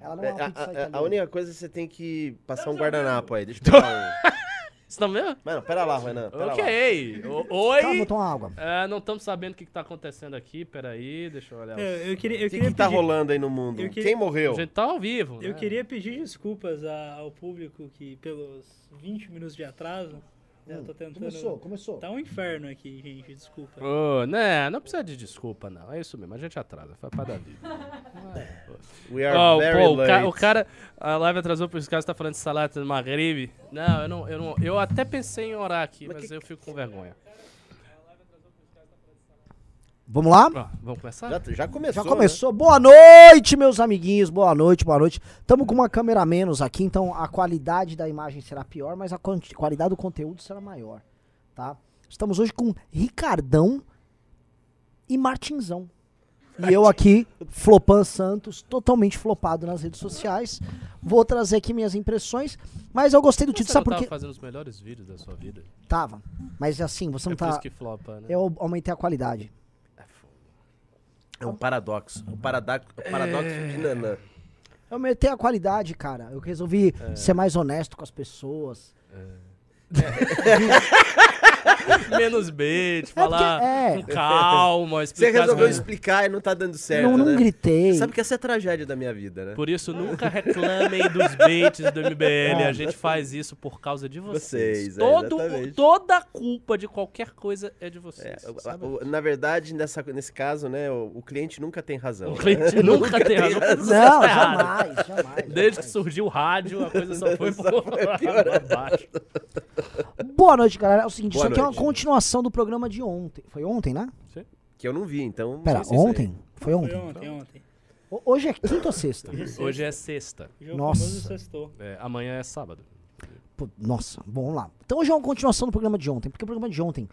Ela não é uma É, pizza a, a- única coisa é que você tem que passar um guardanapo aí. Deixa eu pegar um. Você tá vendo? Mano, pera lá, Renan. Pera lá. Ok. O- Oi. Calma, toma água. É, não estamos sabendo o que, que tá acontecendo aqui. Peraí, deixa eu olhar. É, eu queria, eu O que, queria que tá pedir- rolando aí no mundo? eu queria- Quem morreu? A gente tá ao vivo. Eu né? queria pedir desculpas ao público que pelos 20 minutos de atraso, eu tô tentando... Começou, começou. Tá um inferno aqui, gente, desculpa. Ô, né, não precisa de desculpa, não. É isso mesmo, a gente atrasa. Faz parte da vida. We are Ó, very pô, o, ca- o cara, a live atrasou por esse cara tá falando de salada de Maghreb. Não, eu não, eu não, eu até pensei em orar aqui, Mas mas, que- eu fico com vergonha. Vamos lá? Ó, vamos começar? Já, já começou. Já começou. Boa noite, meus amiguinhos. Boa noite, boa noite. Estamos com uma câmera menos aqui, então a qualidade da imagem será pior, mas a qualidade do conteúdo será maior, tá? Estamos hoje com Ricardão e Martinzão. E eu aqui, Flopan Santos, totalmente flopado nas redes sociais. Vou trazer aqui minhas impressões, mas eu gostei do Você título, sabe por tava quê? fazendo os melhores vídeos da sua vida. Tava. Mas assim, você É não por tá. isso que flopa, né? Eu aumentei a qualidade. É. É um paradoxo. O paradoxo, o paradoxo de Nanã. Eu aumentei a qualidade, cara. Eu resolvi ser mais honesto com as pessoas. Menos porque- falar é. com calma, Você explicar as resolveu coisas. explicar e não tá dando certo, não, não né? gritei. Você sabe que essa é a tragédia da minha vida, né? Por isso, nunca reclamem dos baits do MBL. A gente faz isso por causa de vocês. Vocês, é, Todo, toda a culpa de qualquer coisa é de É, vocês. o- o- na verdade, nessa, nesse caso, né, o, o cliente nunca tem razão. O cliente nunca tem razão. porque você Não, jamais, jamais. Desde que surgiu o rádio, a coisa só foi por abaixo. Boa noite, galera. É o seguinte, Boa isso aqui é uma noite. Continuação do programa de ontem. Foi ontem, né? Que eu não vi, então... não Pera, é ontem? Foi Foi ontem. ontem, ontem. O- Hoje é quinta ou sexta? Hoje é sexta. Hoje é o Nossa. famoso sextou. É, amanhã é sábado. Pô, Nossa, bom, vamos lá. Então hoje é uma continuação do programa de ontem, porque o programa de ontem,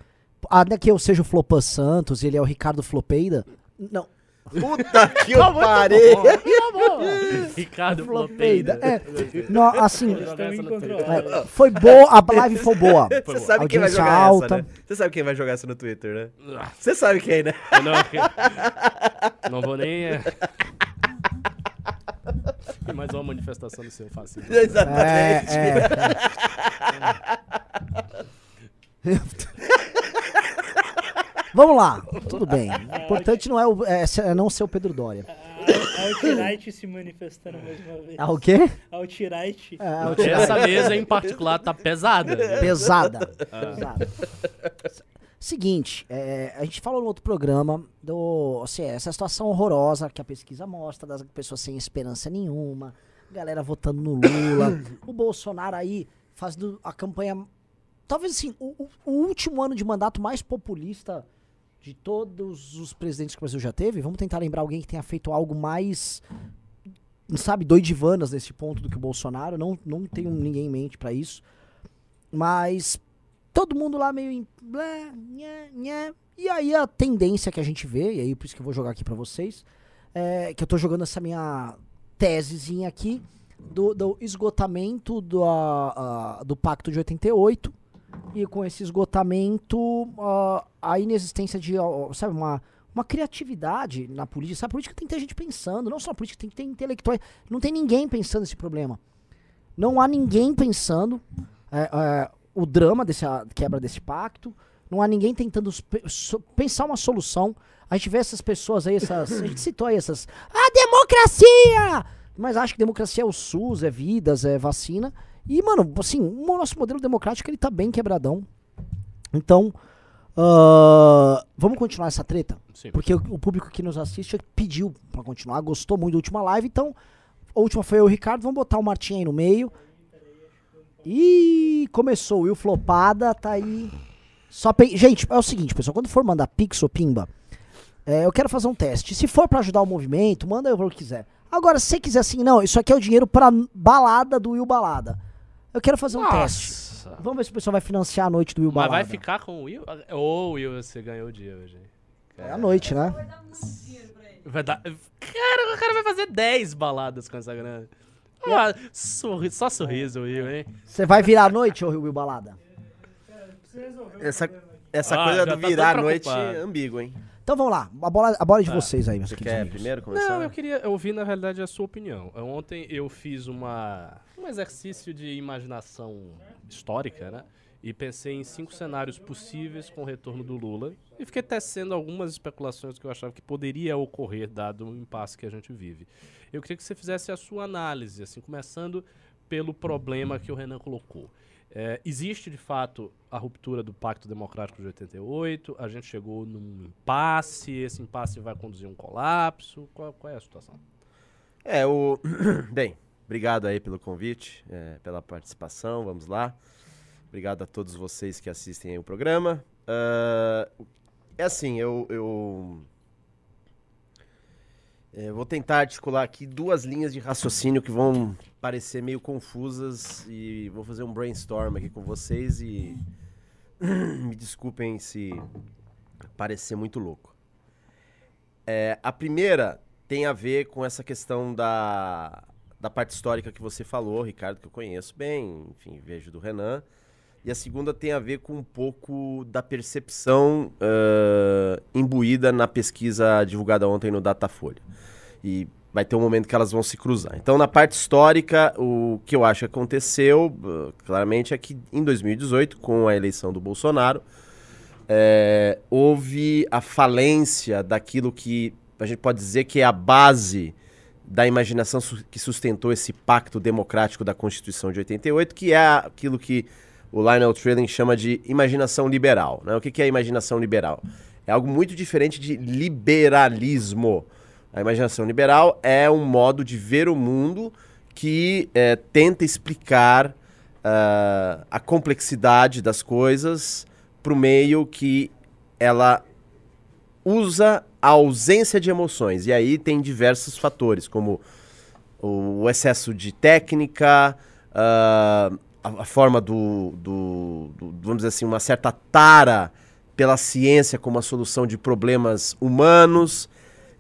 ainda que eu seja o Flopan Santos e ele é o Ricardo Flopeida, não, Puta que eu parei! Tá bom. Ricardo Flopeida, é, não, assim, é, foi boa, a live foi boa. Você sabe quem vai jogar alta. essa, né? Você sabe quem vai jogar essa no Twitter, né? Ah, Você sabe quem, né? Não, não vou nem. é. Mais uma manifestação do seu fascismo. É, Exatamente. é. Vamos lá, tudo bem. O importante não é, o- é é não ser o Pedro Dória. A Outright se manifestando mais uma vez. Ah, o quê? Outright. É, o Essa mesa em particular tá pesada. Pesada. Pesada. Seguinte, é, a gente falou no outro programa do. Assim, essa situação horrorosa que a pesquisa mostra, das pessoas sem esperança nenhuma, galera votando no Lula, o Bolsonaro aí fazendo a campanha. Talvez assim, o- o último ano de mandato mais populista de todos os presidentes que o Brasil já teve. Vamos tentar lembrar alguém que tenha feito algo mais. Sabe, doidivanas nesse ponto do que o Bolsonaro. Não, não tenho ninguém em mente pra isso. Mas todo mundo lá meio em. E aí a tendência que a gente vê, e aí por isso que eu vou jogar aqui pra vocês, é que eu tô jogando essa minha tesezinha aqui do, do esgotamento do, a- a- do Pacto de 88 e com esse esgotamento ah, a inexistência de, ó, sabe, uma, uma criatividade na política. Sabe, a política tem que ter gente pensando, não só a política, tem que ter intelectuais. Não tem ninguém pensando nesse problema. Não há ninguém pensando é, é, o drama dessa quebra desse pacto. Não há ninguém tentando pensar uma solução. A gente vê essas pessoas aí, essas. A gente citou aí essas. A democracia! Mas acho que democracia é o SUS, é vidas, é vacina. E, mano, assim, o nosso modelo democrático ele tá bem quebradão. Então, ah, vamos continuar essa treta? Sim. Porque o, o público que nos assiste pediu pra continuar, gostou muito da última live, então a última foi eu e o Ricardo, vamos botar o Martim aí no meio. Ih, começou, o Will Flopada, tá aí. Só pe... Gente, é o seguinte, pessoal, quando for mandar Pix ou Pimba, é, eu quero fazer um teste. Se for pra ajudar o movimento, manda eu o que quiser. Agora, se você quiser assim, não, isso aqui é o dinheiro pra balada do Will Balada. Eu quero fazer um teste. Nossa. Vamos ver se o pessoal vai financiar a noite do Will Mas Balada. vai ficar com o Will? Ô, Will, você ganhou o dia hoje. É a noite, né? Vai dar. Cara, o cara vai fazer 10 baladas com essa grana. Ah, sorri- Só sorriso, Will, hein? Você vai virar a noite, ô Will Balada? Essa, essa Ah, coisa do tá virar a noite é ambíguo, hein? Então vamos lá, a bola, a bola é de Tá. vocês aí, meus Você queridos quer amigos. primeiro começar? Não, eu queria ouvir, na realidade, a sua opinião. Ontem eu fiz uma, um exercício de imaginação histórica, né? E pensei em cinco cenários possíveis com o retorno do Lula. E fiquei tecendo algumas especulações que eu achava que poderia ocorrer, dado o impasse que a gente vive. Eu queria que você fizesse a sua análise, assim, começando pelo problema que o Renan colocou. É, existe, de fato, a ruptura do Pacto Democrático de 88, a gente chegou num impasse, esse impasse vai conduzir a um colapso. Qual, qual é a situação? É, o. Bem, obrigado aí pelo convite, é, pela participação, vamos lá. Obrigado a todos vocês que assistem o programa. Ah, é assim, eu. eu... é, vou tentar articular aqui duas linhas de raciocínio que vão parecer meio confusas e vou fazer um brainstorm aqui com vocês e me desculpem se parecer muito louco. É, a primeira tem a ver com essa questão da, da parte histórica que você falou, Ricardo, que eu conheço bem, enfim, vejo do Renan. E a segunda tem a ver com um pouco da percepção ah, imbuída na pesquisa divulgada ontem no Datafolha. E vai ter um momento que elas vão se cruzar. Então, na parte histórica, o que eu acho que aconteceu, ah, claramente, é que em 2018, com a eleição do Bolsonaro, é, houve a falência daquilo que a gente pode dizer que é a base da imaginação su- que sustentou esse pacto democrático da Constituição de 88, que é aquilo que o Lionel Trilling chama de imaginação liberal. Né? O que que é imaginação liberal? É algo muito diferente de liberalismo. A imaginação liberal é um modo de ver o mundo que eh, tenta explicar ah, a complexidade das coisas para o meio que ela usa a ausência de emoções. E aí tem diversos fatores, como o excesso de técnica, a, a forma do, do- do- vamos dizer assim, uma certa tara pela ciência como a solução de problemas humanos.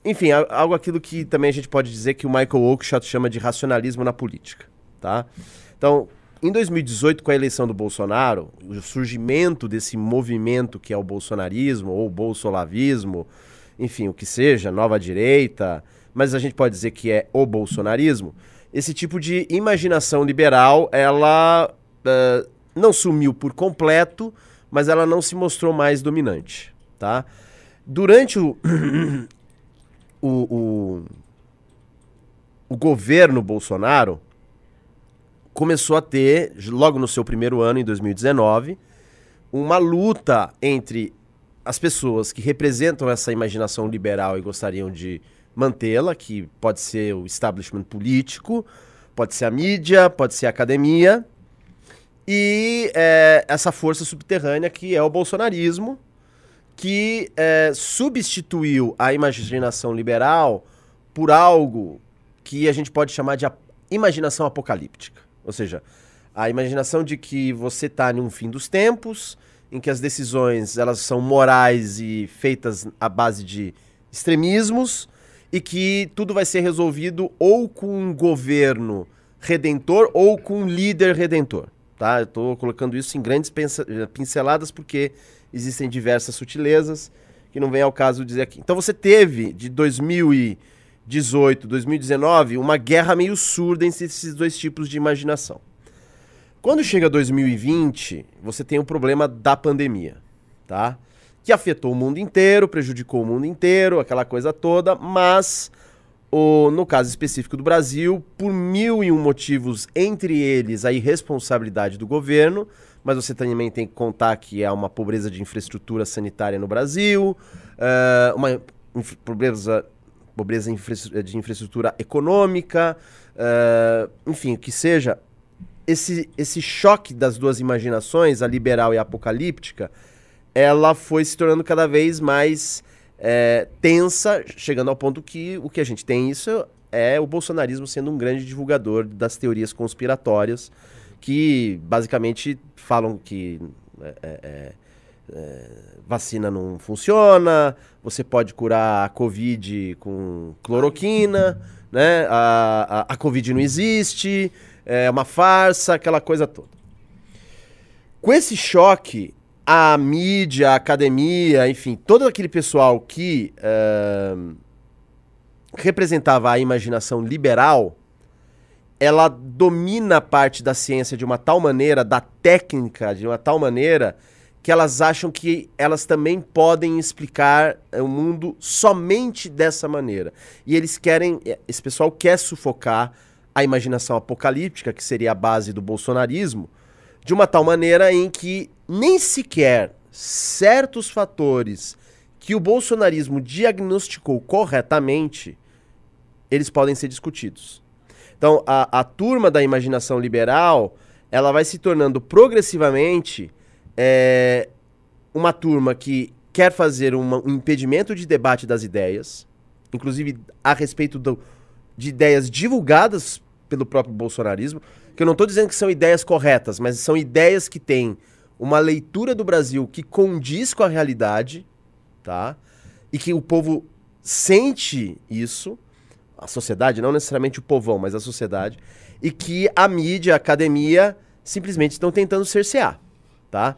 Enfim, algo aquilo que também a gente pode dizer que o Michael Oakeshott chama de racionalismo na política, tá? Então, em 2018, com a eleição do Bolsonaro, o surgimento desse movimento que é o bolsonarismo ou o bolsolavismo, enfim, o que seja, nova direita, mas a gente pode dizer que é o bolsonarismo, esse tipo de imaginação liberal, ela eh, não sumiu por completo, mas ela não se mostrou mais dominante, tá? Durante o, o, o, o governo Bolsonaro, começou a ter, logo no seu primeiro ano, em 2019, uma luta entre as pessoas que representam essa imaginação liberal e gostariam de mantê-la, que pode ser o establishment político, pode ser a mídia, pode ser a academia, e eh, essa força subterrânea que é o bolsonarismo, que eh, substituiu a imaginação liberal por algo que a gente pode chamar de imaginação apocalíptica. Ou seja, a imaginação de que você está em um fim dos tempos, em que as decisões elas são morais e feitas à base de extremismos e que tudo vai ser resolvido ou com um governo redentor ou com um líder redentor. Tá? Eu estou colocando isso em grandes pensa- pinceladas porque existem diversas sutilezas que não vem ao caso dizer aqui. Então você teve de 2018, 2019 uma guerra meio surda entre esses dois tipos de imaginação. Quando chega 2020, você tem o problema da pandemia, tá? Que afetou o mundo inteiro, prejudicou o mundo inteiro, aquela coisa toda, mas o, no caso específico do Brasil, por mil e um motivos, entre eles a irresponsabilidade do governo, mas você também tem que contar que há uma pobreza de infraestrutura sanitária no Brasil, eh, uma inf- pobreza, pobreza infra- de infraestrutura econômica, eh, enfim, o que seja, esse, esse choque das duas imaginações, a liberal e a apocalíptica, ela foi se tornando cada vez mais é, tensa, chegando ao ponto que o que a gente tem isso é o bolsonarismo sendo um grande divulgador das teorias conspiratórias que basicamente falam que é, é, é, vacina não funciona, você pode curar a Covid com cloroquina, né? A, a, a Covid não existe, é uma farsa, aquela coisa toda. Com esse choque, a mídia, a academia, enfim, todo aquele pessoal que ahn, representava a imaginação liberal, ela domina a parte da ciência de uma tal maneira, da técnica de uma tal maneira, que elas acham que elas também podem explicar eh, o mundo somente dessa maneira. E eles querem, eh, esse pessoal quer sufocar a imaginação apocalíptica, que seria a base do bolsonarismo, de uma tal maneira em que nem sequer certos fatores que o bolsonarismo diagnosticou corretamente, eles podem ser discutidos. Então, a, a turma da imaginação liberal, ela vai se tornando progressivamente é, uma turma que quer fazer uma- um impedimento de debate das ideias, inclusive a respeito do- de ideias divulgadas pelo próprio bolsonarismo, que eu não estou dizendo que são ideias corretas, mas são ideias que têm uma leitura do Brasil que condiz com a realidade, tá? E que o povo sente isso, a sociedade, não necessariamente o povão, mas a sociedade, e que a mídia, a academia, simplesmente estão tentando cercear, tá?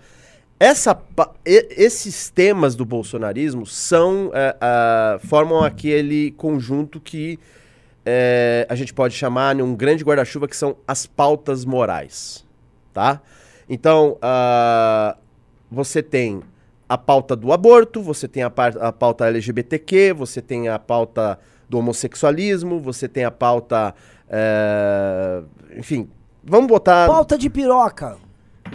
Essa, esses temas do bolsonarismo são é, ah, formam aquele conjunto que é, a gente pode chamar de um grande guarda-chuva que são as pautas morais, tá? Então, ah, você tem a pauta do aborto, você tem a, a pauta LGBTQ, você tem a pauta do homossexualismo, você tem a pauta, é, enfim, vamos botar Pauta de piroca.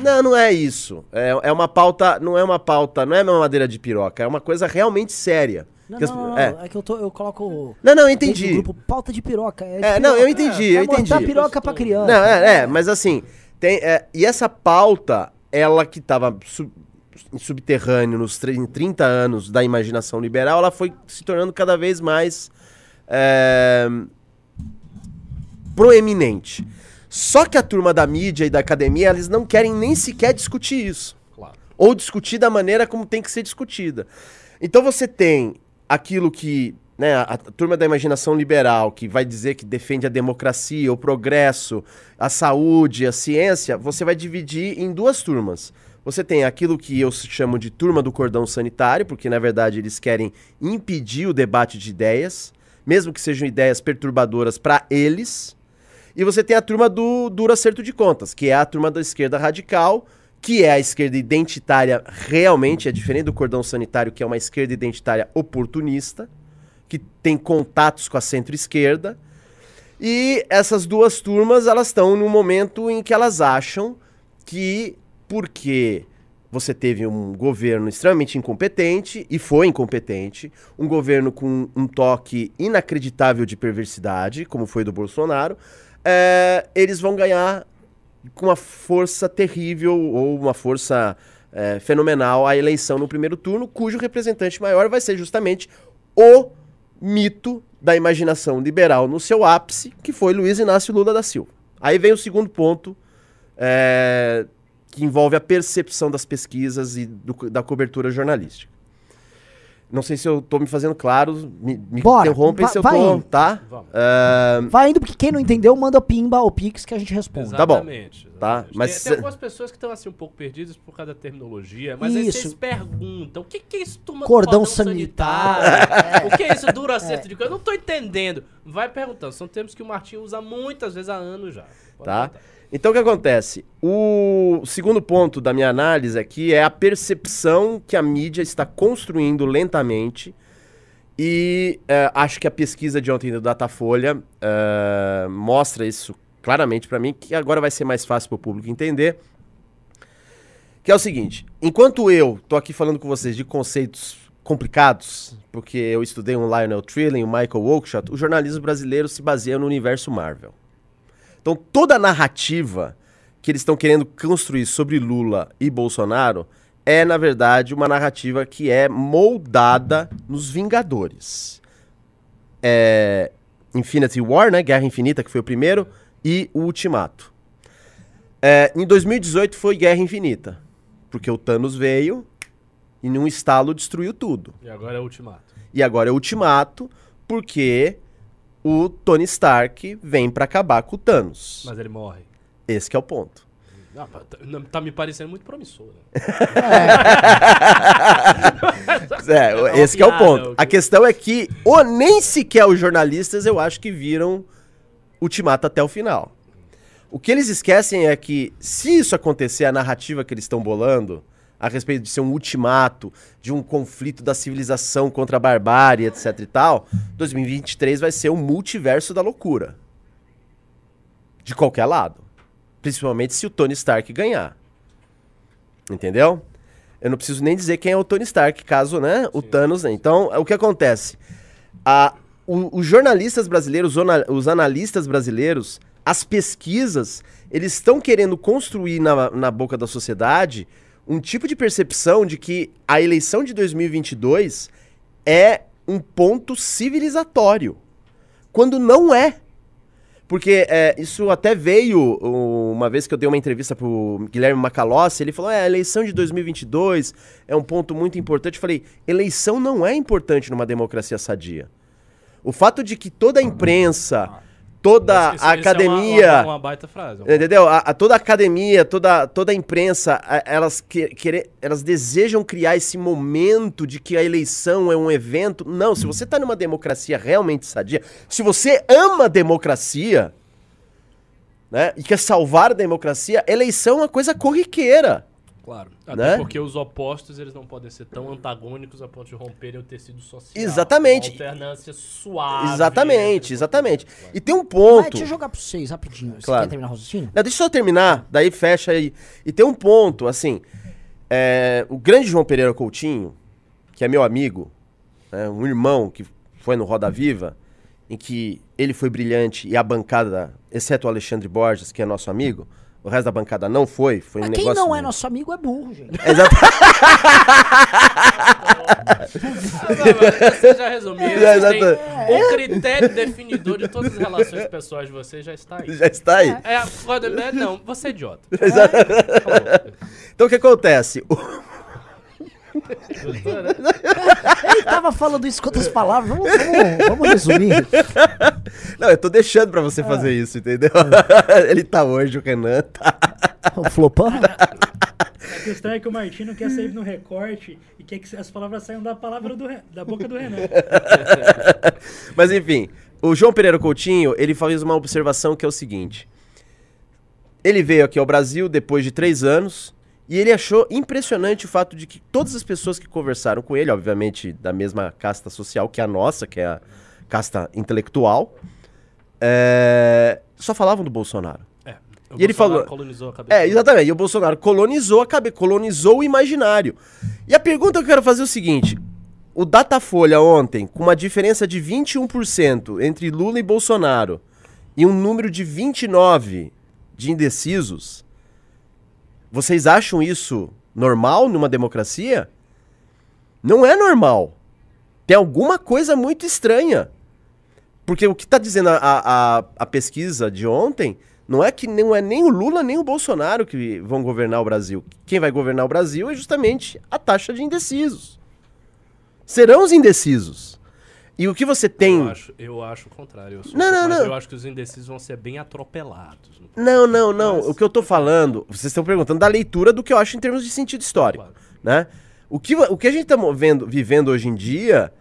não, não é isso. É, é uma pauta, não é uma pauta, não é uma madeira de piroca, é uma coisa realmente séria. Não, as- não, não, não, é. é. que eu, tô, eu coloco. Não, não, eu entendi. grupo pauta de piroca. É, de É, não, piroca. eu entendi, eu Vai mostrar entendi. piroca pra criança. Não, é, é, mas assim, tem, é, e essa pauta, ela que estava em subterrâneo nos tre- em 30 anos da imaginação liberal, ela foi se tornando cada vez mais é, proeminente. Só que a turma da mídia e da academia, eles não querem nem sequer discutir isso Claro. ou discutir da maneira como tem que ser discutida. Então você tem aquilo que né, a, a turma da imaginação liberal, que vai dizer que defende a democracia, o progresso, a saúde, a ciência, você vai dividir em duas turmas. Você tem aquilo que eu chamo de turma do cordão sanitário, porque na verdade eles querem impedir o debate de ideias, mesmo que sejam ideias perturbadoras para eles. E você tem a turma do duro acerto de contas, que é a turma da esquerda radical, que é a esquerda identitária realmente, é diferente do cordão sanitário, que é uma esquerda identitária oportunista, que tem contatos com a centro-esquerda. E essas duas turmas, elas estão num momento em que elas acham que, porque você teve um governo extremamente incompetente, e foi incompetente, um governo com um toque inacreditável de perversidade, como foi do Bolsonaro, é, eles vão ganhar com uma força terrível ou uma força é, fenomenal a eleição no primeiro turno, cujo representante maior vai ser justamente o mito da imaginação liberal no seu ápice, que foi Luiz Inácio Lula da Silva. Aí vem o segundo ponto, é, que envolve a percepção das pesquisas e do- da cobertura jornalística. Não sei se eu tô me fazendo claro, me, me Bora, interrompem se eu vai tô, indo. tá? É, Vai indo, porque quem não entendeu, manda pimba ou pix que a gente responde. Tá bom. Exatamente. Tá, exatamente. mas tem, tem algumas pessoas que estão assim um pouco perdidas por causa da terminologia, mas aí Isso. vocês perguntam, o que, que é isso, turma do Cordão sanitário? o que é isso, duro acerto de coisa? Eu não tô entendendo. Vai perguntando, são termos que o Martinho usa muitas vezes há anos já. Pode Tá? perguntar. Então o que acontece? O segundo ponto da minha análise aqui é a percepção que a mídia está construindo lentamente. E é, acho que a pesquisa de ontem do Datafolha é, mostra isso claramente para mim, que agora vai ser mais fácil para o público entender. Que é o seguinte: enquanto eu tô aqui falando com vocês de conceitos complicados, porque eu estudei um Lionel Trilling, um Michael Oakeshott, o jornalismo brasileiro se baseia no universo Marvel. Então toda a narrativa que eles estão querendo construir sobre Lula e Bolsonaro é, na verdade, uma narrativa que é moldada nos Vingadores. É Infinity War, né? Guerra Infinita, que foi o primeiro, e o Ultimato. É, em 2018 foi Guerra Infinita, porque o Thanos veio e num estalo destruiu tudo. E agora é o ultimato. E agora é o Ultimato, porque o Tony Stark vem pra acabar com o Thanos. Mas ele morre. Esse que é o ponto. Não, tá, não, tá me parecendo muito promissor. Né? É, uma esse que é o ponto. A que- questão é que o, nem sequer os jornalistas eu acho que viram Ultimato até o final. O que eles esquecem é que se isso acontecer, a narrativa que eles estão bolando a respeito de ser um ultimato, de um conflito da civilização contra a barbárie, etc e tal, 2023 vai ser um multiverso da loucura. De qualquer lado. Principalmente se o Tony Stark ganhar. Entendeu? Eu não preciso nem dizer quem é o Tony Stark, caso, né, o Thanos, né? Então, o que acontece? A, o- os jornalistas brasileiros, os analistas brasileiros, as pesquisas, eles estão querendo construir na, na boca da sociedade um tipo de percepção de que a eleição de 2022 é um ponto civilizatório. Quando não é. Porque é, isso até veio uma vez que eu dei uma entrevista pro Guilherme Macalossi, ele falou: é, a eleição de 2022 é um ponto muito importante. Eu falei: eleição não é importante numa democracia sadia. O fato de que toda a imprensa, toda a esse é uma- academia. uma, baita frase. é uma- Entendeu? A, a- toda a academia, toda, toda a imprensa, a- elas, que, querer- elas desejam criar esse momento de que a eleição é um evento. Não, se você tá numa democracia realmente sadia, se você ama a democracia, né, e quer salvar a democracia, eleição é uma coisa corriqueira. Claro. Até Né? porque os opostos eles não podem ser tão antagônicos a ponto de romperem o tecido social. Exatamente. Uma alternância suave. exatamente, exatamente. E tem um Mas ponto. deixa eu jogar pra vocês rapidinho. Você Claro. quer terminar o raciocínio? Não, deixa eu só terminar, daí fecha aí. E tem um ponto, assim, é, o grande João Pereira Coutinho, que é meu amigo, né, um irmão que foi no Roda Viva, em que ele foi brilhante e a bancada, exceto o Alexandre Borges, que é nosso amigo, o resto da bancada não foi, foi um Mas quem negócio... não é nosso amigo é burro, gente. Exato. Você já resumiu. Já têm- O critério definidor de todas as relações pessoas de vocês já está aí. Já está aí. É, é, não, você é idiota. Exato. Então o que acontece? O- Gostou, né? Ele tava falando isso com outras palavras. Vamos, vamos, vamos resumir. Não, eu tô deixando pra você fazer isso, entendeu? Ele tá hoje, o Renan tá... O Flopan? A questão é que o Martino quer sair no recorte e quer que as palavras saiam da palavra do da boca do Renan. Mas enfim, o João Pereira Coutinho, ele fez uma observação que é o seguinte. Ele veio aqui ao Brasil depois de três anos e ele achou impressionante o fato de que todas as pessoas que conversaram com ele, obviamente da mesma casta social que a nossa, que é a casta intelectual, é, só falavam do Bolsonaro. É, o E ele Bolsonaro falou- colonizou a cabeça. É, exatamente. E o Bolsonaro colonizou a cabeça, colonizou o imaginário. E a pergunta que eu quero fazer é o seguinte: o Datafolha ontem, com uma diferença de 21% entre Lula e Bolsonaro, e um número de 29 de indecisos, vocês acham isso normal numa democracia? Não é normal. Tem alguma coisa muito estranha. Porque o que está dizendo a, a, a pesquisa de ontem não é que não é nem o Lula nem o Bolsonaro que vão governar o Brasil. Quem vai governar o Brasil é justamente a taxa de indecisos. Serão os indecisos. E o que você tem. Eu acho, eu acho o contrário. Eu sou Não, não, não. Eu acho que os indecisos vão ser bem atropelados. Não, não, não. Mas- O que eu tô falando, vocês estão perguntando da leitura do que eu acho em termos de sentido histórico, Claro. né? O que, o que a gente tá vendo, vivendo hoje em dia,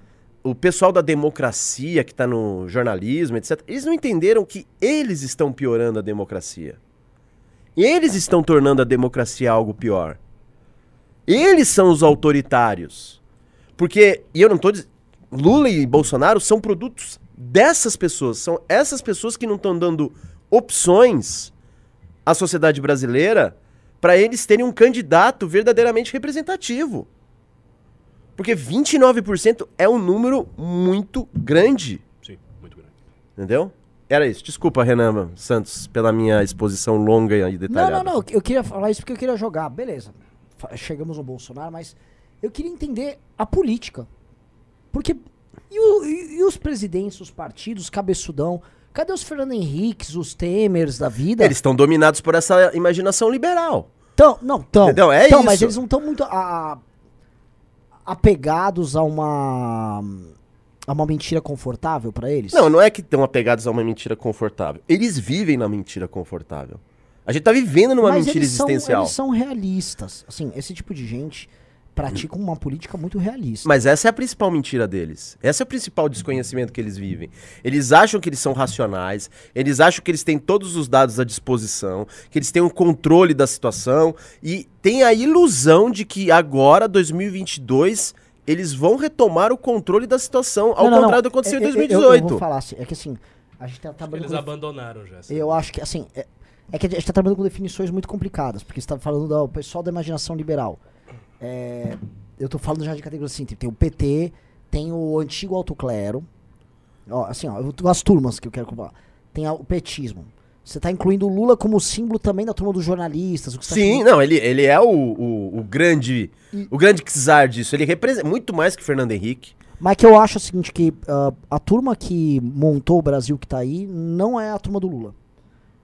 o pessoal da democracia que tá no jornalismo, etc., eles não entenderam que eles estão piorando a democracia. Eles estão tornando a democracia algo pior. Eles são os autoritários. Porque, e eu não tô dizendo. Lula e Bolsonaro são produtos dessas pessoas. São essas pessoas que não estão dando opções à sociedade brasileira para eles terem um candidato verdadeiramente representativo. Porque 29% é um número muito grande. Sim, muito grande. Entendeu? Era isso. Desculpa, Renan Santos, pela minha exposição longa e Não, detalhada. não, não. Eu queria falar isso porque eu queria jogar. Beleza. Chegamos no Bolsonaro, mas eu queria entender a política. Porque. E, o- e- e os presidentes, os partidos, cabeçudão? Cadê os Fernando Henriques, os Temers da vida? Eles estão dominados por essa imaginação liberal. Tão, não, tão. Entendeu? É tão, mas isso. eles não estão muito a- a- apegados a uma a uma mentira confortável pra eles. Não, não é que estão apegados a uma mentira confortável. Eles vivem na mentira confortável. A gente tá vivendo numa Mas mentira eles são, existencial. eles são realistas. Assim, esse tipo de gente pratica uma política muito realista. Mas essa é a principal mentira deles. Esse é o principal desconhecimento que eles vivem. Eles acham que eles são racionais, eles acham que eles têm todos os dados à disposição, que eles têm um controle da situação e tem a ilusão de que agora, 2022, eles vão retomar o controle da situação, ao Não, não, não. contrário do que aconteceu É, em é, eu- 2018. Eu, vou falar assim, é que assim, a gente tá Eles trabalhando com abandonaram já. essa Eu acho que, assim, é, é que a gente tá trabalhando com definições muito complicadas, porque você tá falando do pessoal da imaginação liberal. É, eu tô falando já de categoria assim, tem, tem o PT, tem o antigo alto clero, ó, assim, ó, eu as turmas que eu quero falar. Tem a- o petismo. Você tá incluindo o Lula como símbolo também da turma dos jornalistas. Acha Sim, que- não, ele, ele é o, o, o grande o grande czar disso. Ele representa muito mais que Fernando Henrique. Mas que eu acho o seguinte, que ah, a turma que montou o Brasil que tá aí não é a turma do Lula.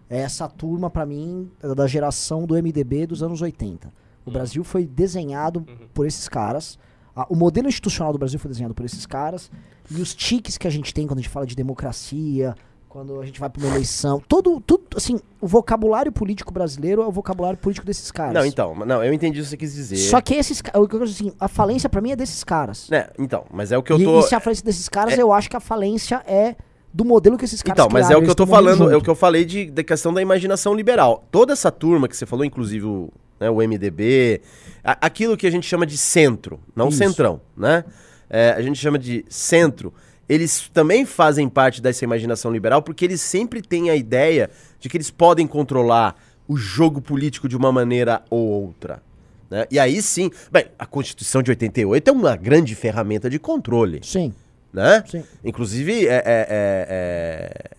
É essa turma, pra mim, é da geração do MDB dos anos 80. O Brasil foi desenhado por esses caras. Ah, o modelo institucional do Brasil foi desenhado por esses caras. E os tiques que a gente tem quando a gente fala de democracia, quando a gente vai pra uma eleição. Todo, tudo, assim, o vocabulário político brasileiro é o vocabulário político desses caras. Não, então, não, eu entendi o que você quis dizer. Só que esses ca- o que eu acho assim, a falência pra mim é desses caras. Né, então, mas é o que eu e, tô e se a falência desses caras, é- eu acho que a falência é do modelo que esses caras Então, mas é criaram, o que eu tô falando, é o junto. que eu falei de, da questão da imaginação liberal. Toda essa turma que você falou, inclusive o, né, o MDB, a- aquilo que a gente chama de centro, não Isso. centrão, né? É, a gente chama de centro. Eles também fazem parte dessa imaginação liberal porque eles sempre têm a ideia de que eles podem controlar o jogo político de uma maneira ou outra. né? E aí sim, bem, a Constituição de 88 é uma grande ferramenta de controle Sim, né? sim. Inclusive, é, é- é-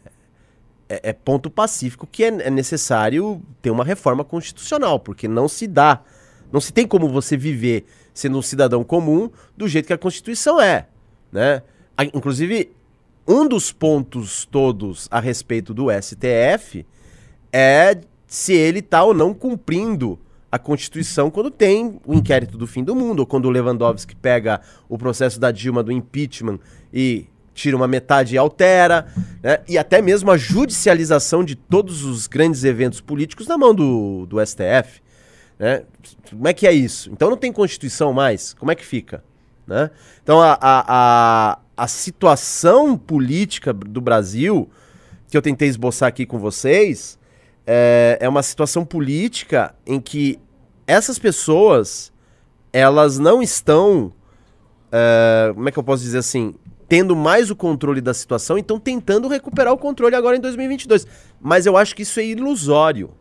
é- é ponto pacífico que é, é necessário ter uma reforma constitucional, porque não se dá, não se tem como você viver sendo um cidadão comum do jeito que a Constituição é, né? Inclusive, um dos pontos todos a respeito do STF é se ele tá ou não cumprindo a Constituição quando tem o inquérito do fim do mundo, ou quando o Lewandowski pega o processo da Dilma do impeachment e tira uma metade e altera, né? e até mesmo a judicialização de todos os grandes eventos políticos na mão do, do STF. Né? Como é que é isso? Então não tem Constituição mais? Como é que fica? Né? Então a, a, a, a situação política do Brasil, que eu tentei esboçar aqui com vocês, é, é uma situação política em que essas pessoas elas não estão, é, como é que eu posso dizer assim, tendo mais o controle da situação, então tentando recuperar o controle agora em 2022. Mas eu acho que isso é ilusório.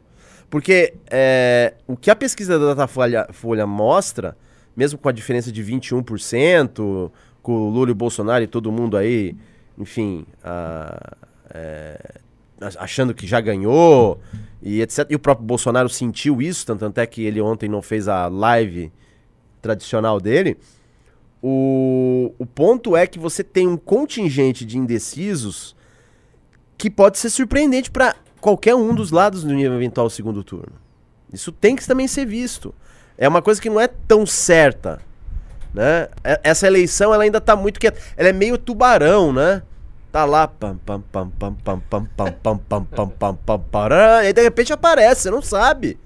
Porque é, o que a pesquisa da Datafolha Folha mostra, mesmo com a diferença de 21%, com o Lula e o Bolsonaro e todo mundo aí, enfim, a- é, ach- achando que já ganhou e etc. E o próprio Bolsonaro sentiu isso, tanto até que ele ontem não fez a live tradicional dele. O, o ponto é que você tem um contingente de indecisos que pode ser surpreendente para qualquer um dos lados no eventual segundo turno. Isso tem que também ser visto. É uma coisa que não é tão certa. Né? E- Essa eleição ela ainda tá muito quieta. Ela é meio tubarão, né? Tá lá, pam, pam, pam, pam, pam, pam, pam, pam, pam, pam, pam, pam, e de repente aparece, você não sabe.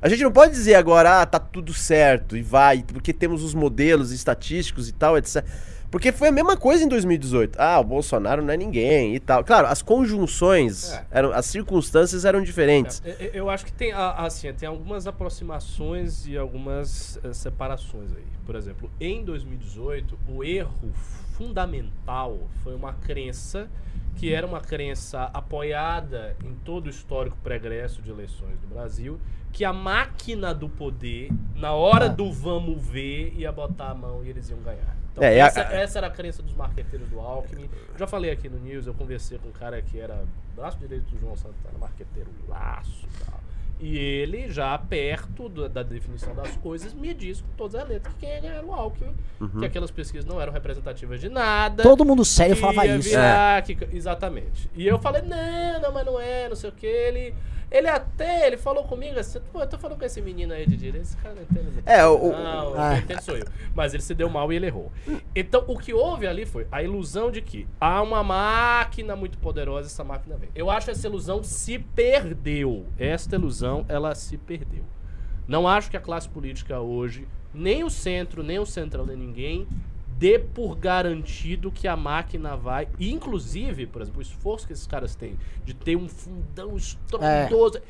A gente não pode dizer agora, ah, tá tudo certo e vai, porque temos os modelos estatísticos e tal, etc. Porque foi a mesma coisa em 2018. Ah, o Bolsonaro não é ninguém e tal. Claro, as conjunções, É. eram, as circunstâncias eram diferentes. É, é, Eu acho que tem, assim, tem algumas aproximações e algumas eh, separações aí. Por exemplo, em 2018, o erro fundamental foi uma crença que era uma crença apoiada em todo o histórico pregresso de eleições do Brasil, que a máquina do poder, na hora Ah. do vamos ver, ia botar a mão e eles iam ganhar. Então, É, e a- essa, essa era a crença dos marqueteiros do Alckmin. Já falei aqui no News, eu conversei com um cara que era braço direito do João Santana, marqueteiro laço e tal. E ele, já perto do- da definição das coisas, me disse com todas as letras que quem ia ganhar era o Alckmin. Que aquelas pesquisas não eram representativas de nada. Todo mundo sério falava isso. virar, que- exatamente. E eu falei, não, não, mas não é, não sei o que. Ele, Ele até, ele falou comigo assim, pô, eu tô falando com esse menino aí de direita, esse cara não entende. É, o- Não, Ah. quem entende sou eu. Mas ele se deu mal e ele errou. Então, o que houve ali foi a ilusão de que há uma máquina muito poderosa, essa máquina vem. Eu acho que essa ilusão se perdeu. Esta ilusão, ela se perdeu. Não acho que a classe política hoje, nem o centro, nem o centrão, nem ninguém, dê por garantido que a máquina vai. Inclusive, por exemplo, o esforço que esses caras têm de ter um fundão estrondoso.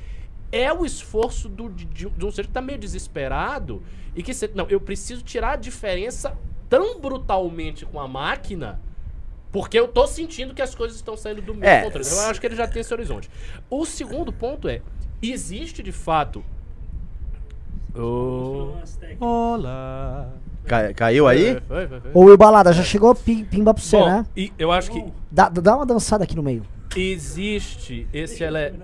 É, o esforço do, de, de um sujeito que tá meio desesperado e que. se- não, eu preciso tirar a diferença tão brutalmente com a máquina. Porque eu tô sentindo que as coisas estão saindo do meu É, controle. Eu acho que ele já tem esse horizonte. O segundo ponto é: existe de fato. Oh, olá. Ca- caiu aí? Foi, foi, foi. Ô, Will Balada, já chegou pi- pimba pra você, Bom, né? e eu acho que Dá, dá uma dançada aqui no meio. existe esse, ele...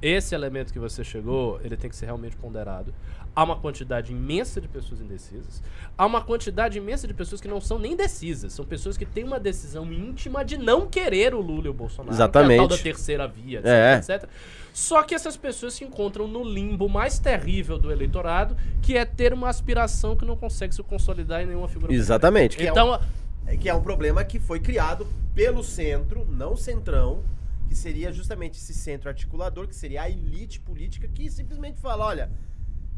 esse elemento que você chegou, ele tem que ser realmente ponderado. Há uma quantidade imensa de pessoas indecisas. Há uma quantidade imensa de pessoas que não são nem decisas. São pessoas que têm uma decisão íntima de não querer o Lula e o Bolsonaro. Que é a tal Exatamente. da terceira via, etc, É. etc. Só que essas pessoas se encontram no limbo mais terrível do eleitorado, que é ter uma aspiração que não consegue se consolidar em nenhuma figura. Exatamente. Que é um- Então, É que é um problema que foi criado pelo centro, não centrão, que seria justamente esse centro articulador, que seria a elite política, que simplesmente fala, olha,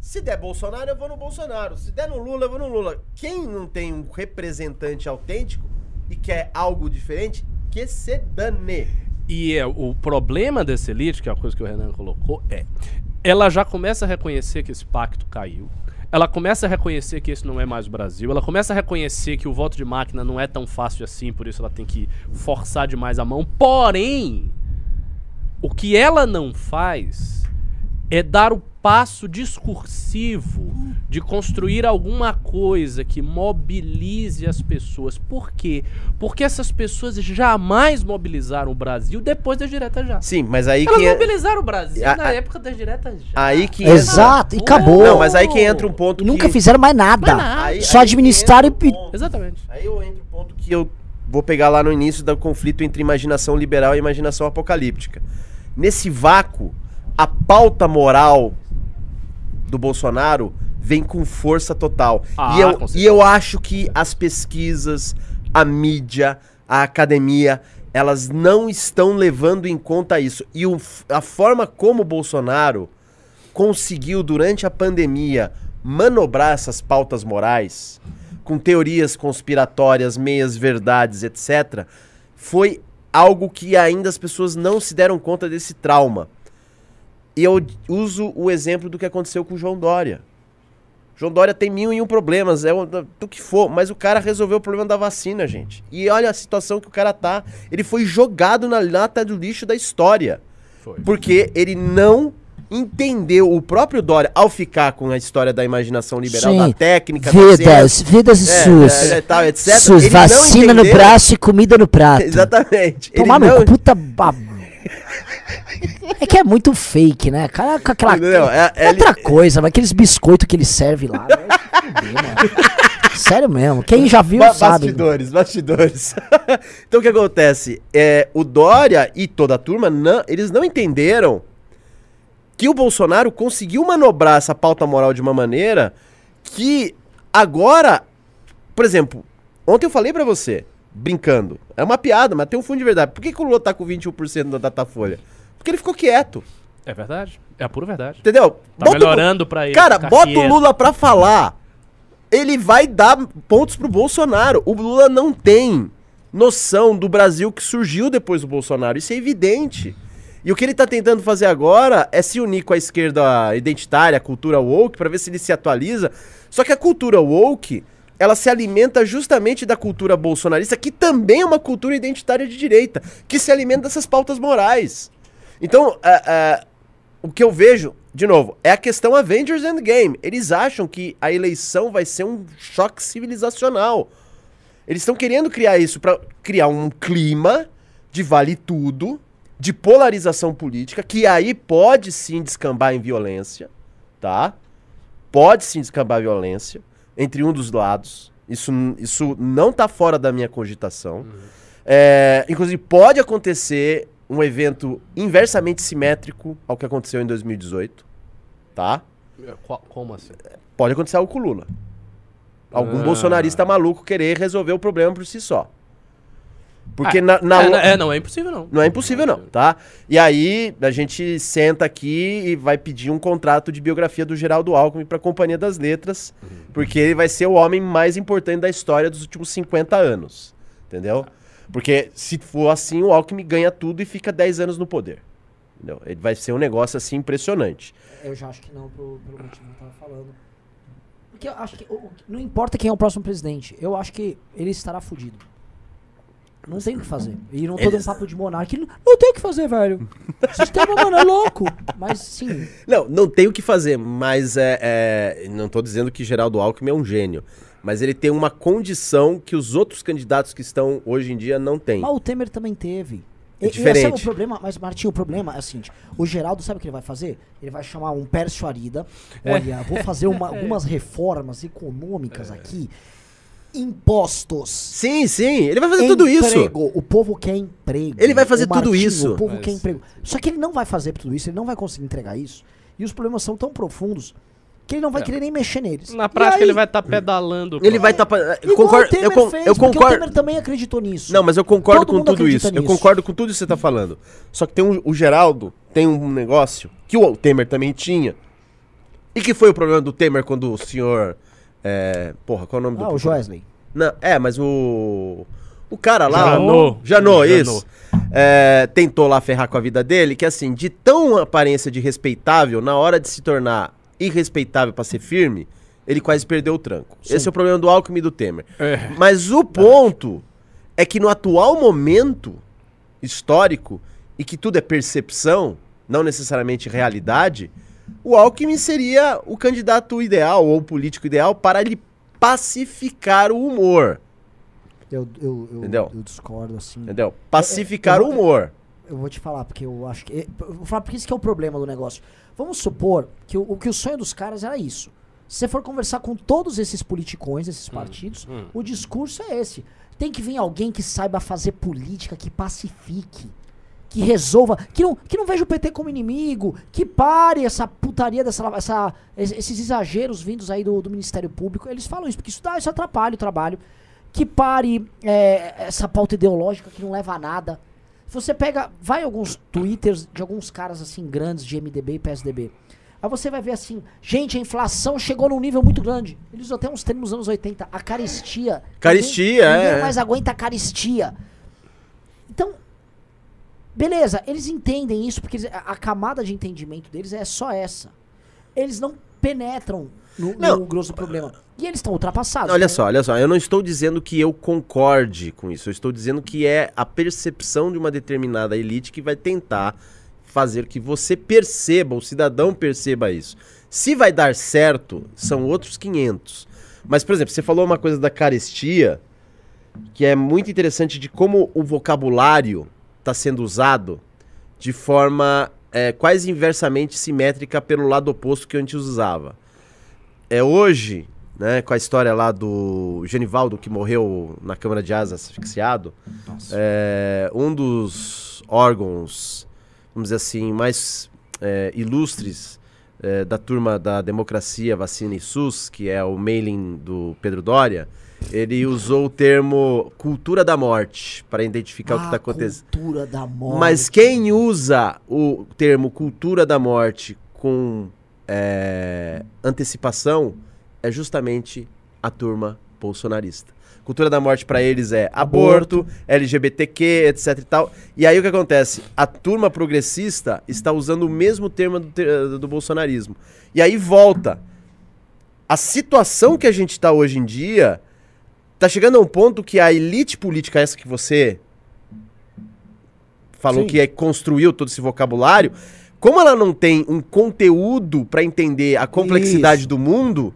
se der Bolsonaro, eu vou no Bolsonaro. Se der no Lula, eu vou no Lula. Quem não tem um representante autêntico e quer algo diferente, que se dane. E é, o problema dessa elite, que é a coisa que o Renan colocou, é ela já começa a reconhecer que esse pacto caiu. Ela começa a reconhecer que esse não é mais o Brasil. Ela começa a reconhecer que o voto de máquina não é tão fácil assim, por isso ela tem que forçar demais a mão. Porém, o que ela não faz é dar o passo discursivo de construir alguma coisa que mobilize as pessoas. Por quê? Porque essas pessoas jamais mobilizaram o Brasil depois das diretas já. Sim, mas aí Elas que é... mobilizaram o Brasil A- na a- época das diretas já. Aí que entra- Exato, e Pô. acabou. Não, mas aí que entra um ponto E que... nunca fizeram mais nada. Mais nada. Aí- Só aí administraram entra e. um ponto. Exatamente. Aí eu entro no ponto que eu vou pegar lá no início do conflito entre imaginação liberal e imaginação apocalíptica. Nesse vácuo, a pauta moral do Bolsonaro vem com força total. Ah, e, eu, e eu acho que as pesquisas, a mídia, a academia, elas não estão levando em conta isso. E o a forma como o Bolsonaro conseguiu, durante a pandemia, manobrar essas pautas morais, com teorias conspiratórias, meias verdades, etc., foi algo que ainda as pessoas não se deram conta desse trauma. E eu uso o exemplo do que aconteceu com o João Dória. João Dória tem mil e um problemas, é o, do que for, mas o cara resolveu o problema da vacina, gente. E olha a situação que o cara tá. Ele foi jogado na lata do lixo da história. Foi. Porque ele não entendeu o próprio Dória ao ficar com a história da imaginação liberal, Sim. da técnica, da Vidas, ciência, vidas é, SUS. é, é, tal, etc. SUS, Ele não vacina no braço e comida no prato. Exatamente. Ele Tomar não- no puta. ba- É que é muito fake, né? Cara, com aquela. Entendeu? É- é- outra coisa, mas aqueles biscoitos que ele serve lá. mano. Sério mesmo. Quem já viu Ba- sabe. Bastidores, bastidores. então o que acontece? É, o Dória e toda a turma, não, eles não entenderam que o Bolsonaro conseguiu manobrar essa pauta moral de uma maneira que agora, por exemplo, ontem eu falei pra você, brincando, é uma piada, mas tem um fundo de verdade. Por que, que o Lula tá com 21% da Datafolha? Porque ele ficou quieto, É verdade. É a pura verdade. entendeu? Tá Bota o- melhorando pra ele. Cara, bota o. Lula pra falar. Ele vai dar pontos pro Bolsonaro. O Lula não tem noção do Brasil que surgiu depois do Bolsonaro. Isso é evidente. E o que ele tá tentando fazer agora é se unir com a esquerda identitária, a cultura woke, pra ver se ele se atualiza. Só que a cultura woke, ela se alimenta justamente da cultura bolsonarista, que também é uma cultura identitária de direita, que se alimenta dessas pautas morais. Então, é, é, o que eu vejo, de novo, é a questão Avengers Endgame. Eles acham que a eleição vai ser um choque civilizacional. Eles estão querendo criar isso para criar um clima de vale tudo, de polarização política, que aí pode sim descambar em violência, tá? Pode sim descambar violência entre um dos lados. Isso, isso não tá fora da minha cogitação. É, inclusive, pode acontecer um evento inversamente simétrico ao que aconteceu em 2018, tá? Qual- como assim? Pode acontecer algo com o Lula. Algum Ah. bolsonarista maluco querer resolver o problema por si só. Porque Ah, na, na- é, não- é, não, é impossível não. não é impossível não, tá? E aí a gente senta aqui e vai pedir um contrato de biografia do Geraldo Alckmin pra Companhia das Letras, porque ele vai ser o homem mais importante da história dos últimos 50 anos, entendeu? Porque se for assim, o Alckmin ganha tudo e fica 10 anos no poder. Entendeu? Ele vai ser um negócio assim impressionante. Eu já acho que não, pro- pelo motivo que eu tava falando. Porque eu acho que. não importa quem é o próximo presidente, eu acho que ele estará fudido. Não tem o que fazer. E não tô dando papo de monarca. Não, não tem o que fazer, velho. O sistema, mano, é louco. Mas sim. Não, não tem o que fazer, mas é, é- não tô dizendo que Geraldo Alckmin é um gênio, mas ele tem uma condição que os outros candidatos que estão hoje em dia não têm. Mas o Temer também teve. É E- e diferente. sabe o problema? Mas, Martinho, o problema é o seguinte: o Geraldo sabe o que ele vai fazer? Ele vai chamar um Pércio Arida. Olha, vou fazer uma- algumas reformas econômicas aqui. Impostos. Sim, sim, ele vai fazer tudo isso. Emprego. O povo quer emprego. Ele vai fazer O tudo Martinho, isso. O povo Mas- quer emprego. Só que ele não vai fazer tudo isso, ele não vai conseguir entregar isso. E os problemas são tão profundos que ele não vai É. querer nem mexer neles. Na prática aí, ele vai estar pedalando. Ele vai estar. eu igual concordo, o Temer eu, con- fez, eu porque o concordo. Temer também acreditou nisso. Não, mas eu concordo Todo com tudo isso. Eu nisso. concordo com tudo isso que você tá falando. Só que tem um, o Geraldo tem um negócio que o Temer também tinha. E que foi o problema do Temer quando o senhor. É, porra, qual é o nome do. Ah, o Joesley. Não, é, mas o. O cara lá. Janot, Janot. isso. é, tentou lá ferrar com a vida dele, que assim, de tão aparência de respeitável, na hora de se tornar irrespeitável pra ser firme, ele quase perdeu o tranco. Sim. Esse é o problema do Alckmin e do Temer. É. Mas o ponto é que no atual momento histórico, e que tudo é percepção, não necessariamente realidade, o Alckmin seria o candidato ideal ou o político ideal para lhe pacificar o humor. Eu, eu, eu, Entendeu? eu discordo, assim. Entendeu? Pacificar eu- o humor. Eu vou te falar, porque eu acho que. Eu vou falar porque isso que é o problema do negócio. Vamos supor que o, que o sonho dos caras era isso. Se você for conversar com todos esses politicões, esses partidos, hum. o discurso é esse. Tem que vir alguém que saiba fazer política, que pacifique, que resolva, que não, que não veja o PT como inimigo, que pare essa putaria, dessa, essa, es- esses exageros vindos aí do, do Ministério Público. Eles falam isso, porque isso, dá, isso atrapalha o trabalho. Que pare é, essa pauta ideológica que não leva a nada. Se você pega, vai alguns twitters de alguns caras assim grandes de MDB e PSDB. Aí você vai ver assim, gente, a inflação chegou num nível muito grande. Eles até uns termos dos anos 80, a caristia. Caristia, ninguém, é, Ninguém mais aguenta a caristia. Beleza, eles entendem isso porque eles- a, camada de entendimento deles é só essa. Eles não penetram no, no Não. grosso do problema. E eles estão ultrapassados. Olha né? só, olha só, eu não estou dizendo que eu concorde com isso, eu estou dizendo que é a percepção de uma determinada elite que vai tentar fazer que você perceba, o cidadão perceba isso. Se vai dar certo, são outros 500. Mas, por exemplo, você falou uma coisa da carestia, que é muito interessante de como o vocabulário está sendo usado de forma é, quase inversamente simétrica pelo lado oposto que antes usava. É hoje, né, com a história lá do Genivaldo que morreu na Câmara de Asas asfixiado, é, um dos órgãos, vamos dizer assim, mais é, ilustres é, da turma da Democracia, Vacina e SUS, que é o mailing do Pedro Dória, ele usou o termo cultura da morte para identificar o que Ah, está acontecendo. Cultura da morte. Mas quem usa o termo cultura da morte com é, antecipação é justamente a turma bolsonarista. Cultura da morte para eles é aborto, LGBTQ, etc e tal. E aí o que acontece? A turma progressista está usando o mesmo termo do, do bolsonarismo. E aí volta. A situação que a gente está hoje em dia tá chegando a um ponto que a elite política, essa que você falou Sim. que é, construiu todo esse vocabulário, como ela não tem um conteúdo para entender a complexidade Isso. do mundo,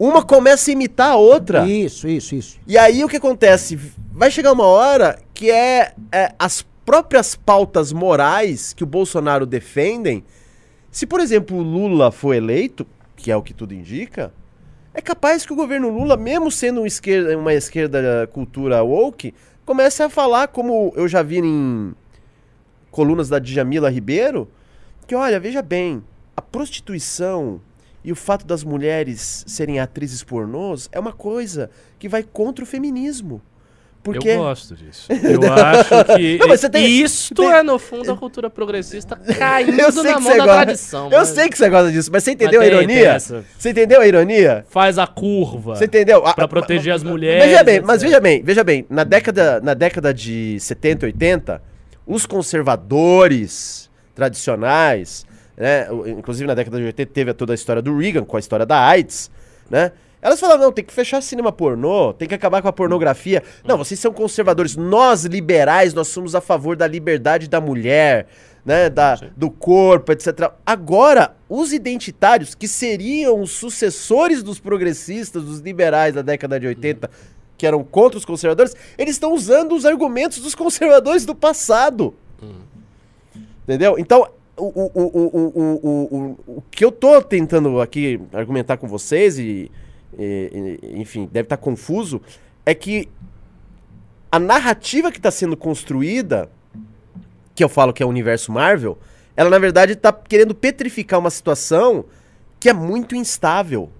uma começa a imitar a outra. Isso, isso, isso. E aí o que acontece? Vai chegar uma hora que é, é, as próprias pautas morais que o Bolsonaro defendem. Se, por exemplo, o Lula for eleito, que é o que tudo indica, é capaz que o governo Lula, mesmo sendo um esquerda, uma esquerda cultura woke, comece a falar como eu já vi em colunas da Djamila Ribeiro, que olha, veja bem, a prostituição e o fato das mulheres serem atrizes pornôs é uma coisa que vai contra o feminismo. Porque Eu gosto disso. Eu acho que Não, mas tem- isto tem- é, no fundo, a cultura progressista caindo na mão da gosta. tradição. Eu mas- sei que você gosta disso, mas você mas entendeu a tem- tem ironia? essa. Você entendeu a ironia? Faz a curva Você entendeu? A- pra a- proteger as mulheres. Veja bem, mas veja bem, veja bem, na década, na década de 70 e 80, os conservadores tradicionais, né, inclusive na década de 80 teve toda a história do Reagan com a história da AIDS, né? Elas falavam, não, tem que fechar cinema pornô, tem que acabar com a pornografia. Não, vocês são conservadores. Nós, liberais, nós somos a favor da liberdade da mulher, né, da, do corpo, etc. Agora, os identitários, que seriam os sucessores dos progressistas, dos liberais da década de 80, que eram contra os conservadores, eles estão usando os argumentos dos conservadores do passado. Entendeu? Então, o, o, o, o, o, que eu tô tentando aqui argumentar com vocês, e, e- e, enfim, deve estar confuso, é que a narrativa que está sendo construída, que eu falo que é o universo Marvel, ela na verdade está querendo petrificar uma situação que é muito instável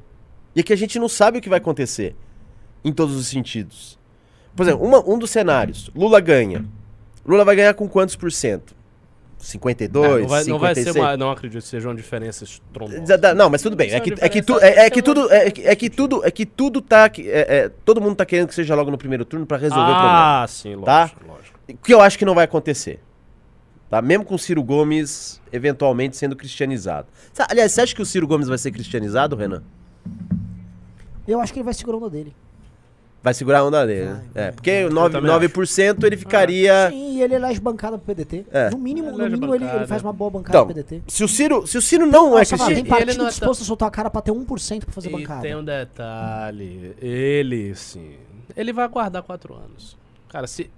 e que a gente não sabe o que vai acontecer em todos os sentidos. Por exemplo, uma- um dos cenários, Lula ganha. Lula vai ganhar com quantos por cento? 52, não, vai, não vai ser 56? uma. Não acredito que seja uma diferença estrondosa. Da- da- Não, mas tudo bem. É É que, é que, tu- diferença- é, é que tudo, é, que- é que tudo, é que tudo tá, que- é- é, todo mundo tá querendo que seja logo no primeiro turno pra resolver o problema. Ah, sim, lógico, Tá? lógico. O que eu acho que não vai acontecer. Tá? Mesmo com o Ciro Gomes eventualmente sendo cristianizado. Aliás, você acha que o Ciro Gomes vai ser cristianizado, Renan? Eu acho que ele vai segurar a onda dele. Vai segurar a onda dele, né? Vai, É, porque 9%, também 9% ele ficaria. Sim, e ele elege bancada pro PDT. É. No mínimo, no Elege mínimo ele, ele faz uma boa bancada Então, pro PDT. se o Ciro, se o Ciro não é Nossa, fala, cristiano. tem partido ele não é tão- disposto a soltar a cara pra ter 1% pra fazer E bancada. tem um detalhe. Ele, sim. Ele vai aguardar quatro anos. Cara, se,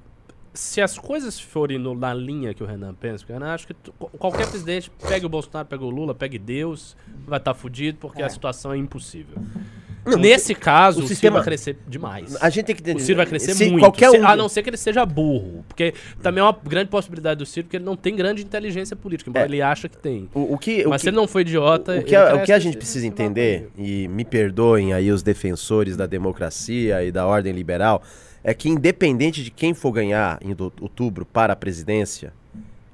se as coisas forem no- na linha que o Renan pensa, porque eu Renan acho que tu- qual- qualquer presidente, pegue o Bolsonaro, pegue o Lula, pegue Deus, vai estar fudido porque É. a situação é impossível. Não, Nesse caso, o o, sistema- vai crescer demais. A gente tem que O Ciro vai crescer se muito. Qualquer um, A não ser que ele seja burro. Porque também é uma grande possibilidade do Ciro, porque ele não tem grande inteligência política, embora É. ele acha que tem. o, o que, o Mas que- se ele não foi idiota. O que, a, o que a gente precisa entender, e me perdoem aí os defensores da democracia e da ordem liberal, é que independente de quem for ganhar em outubro para a presidência,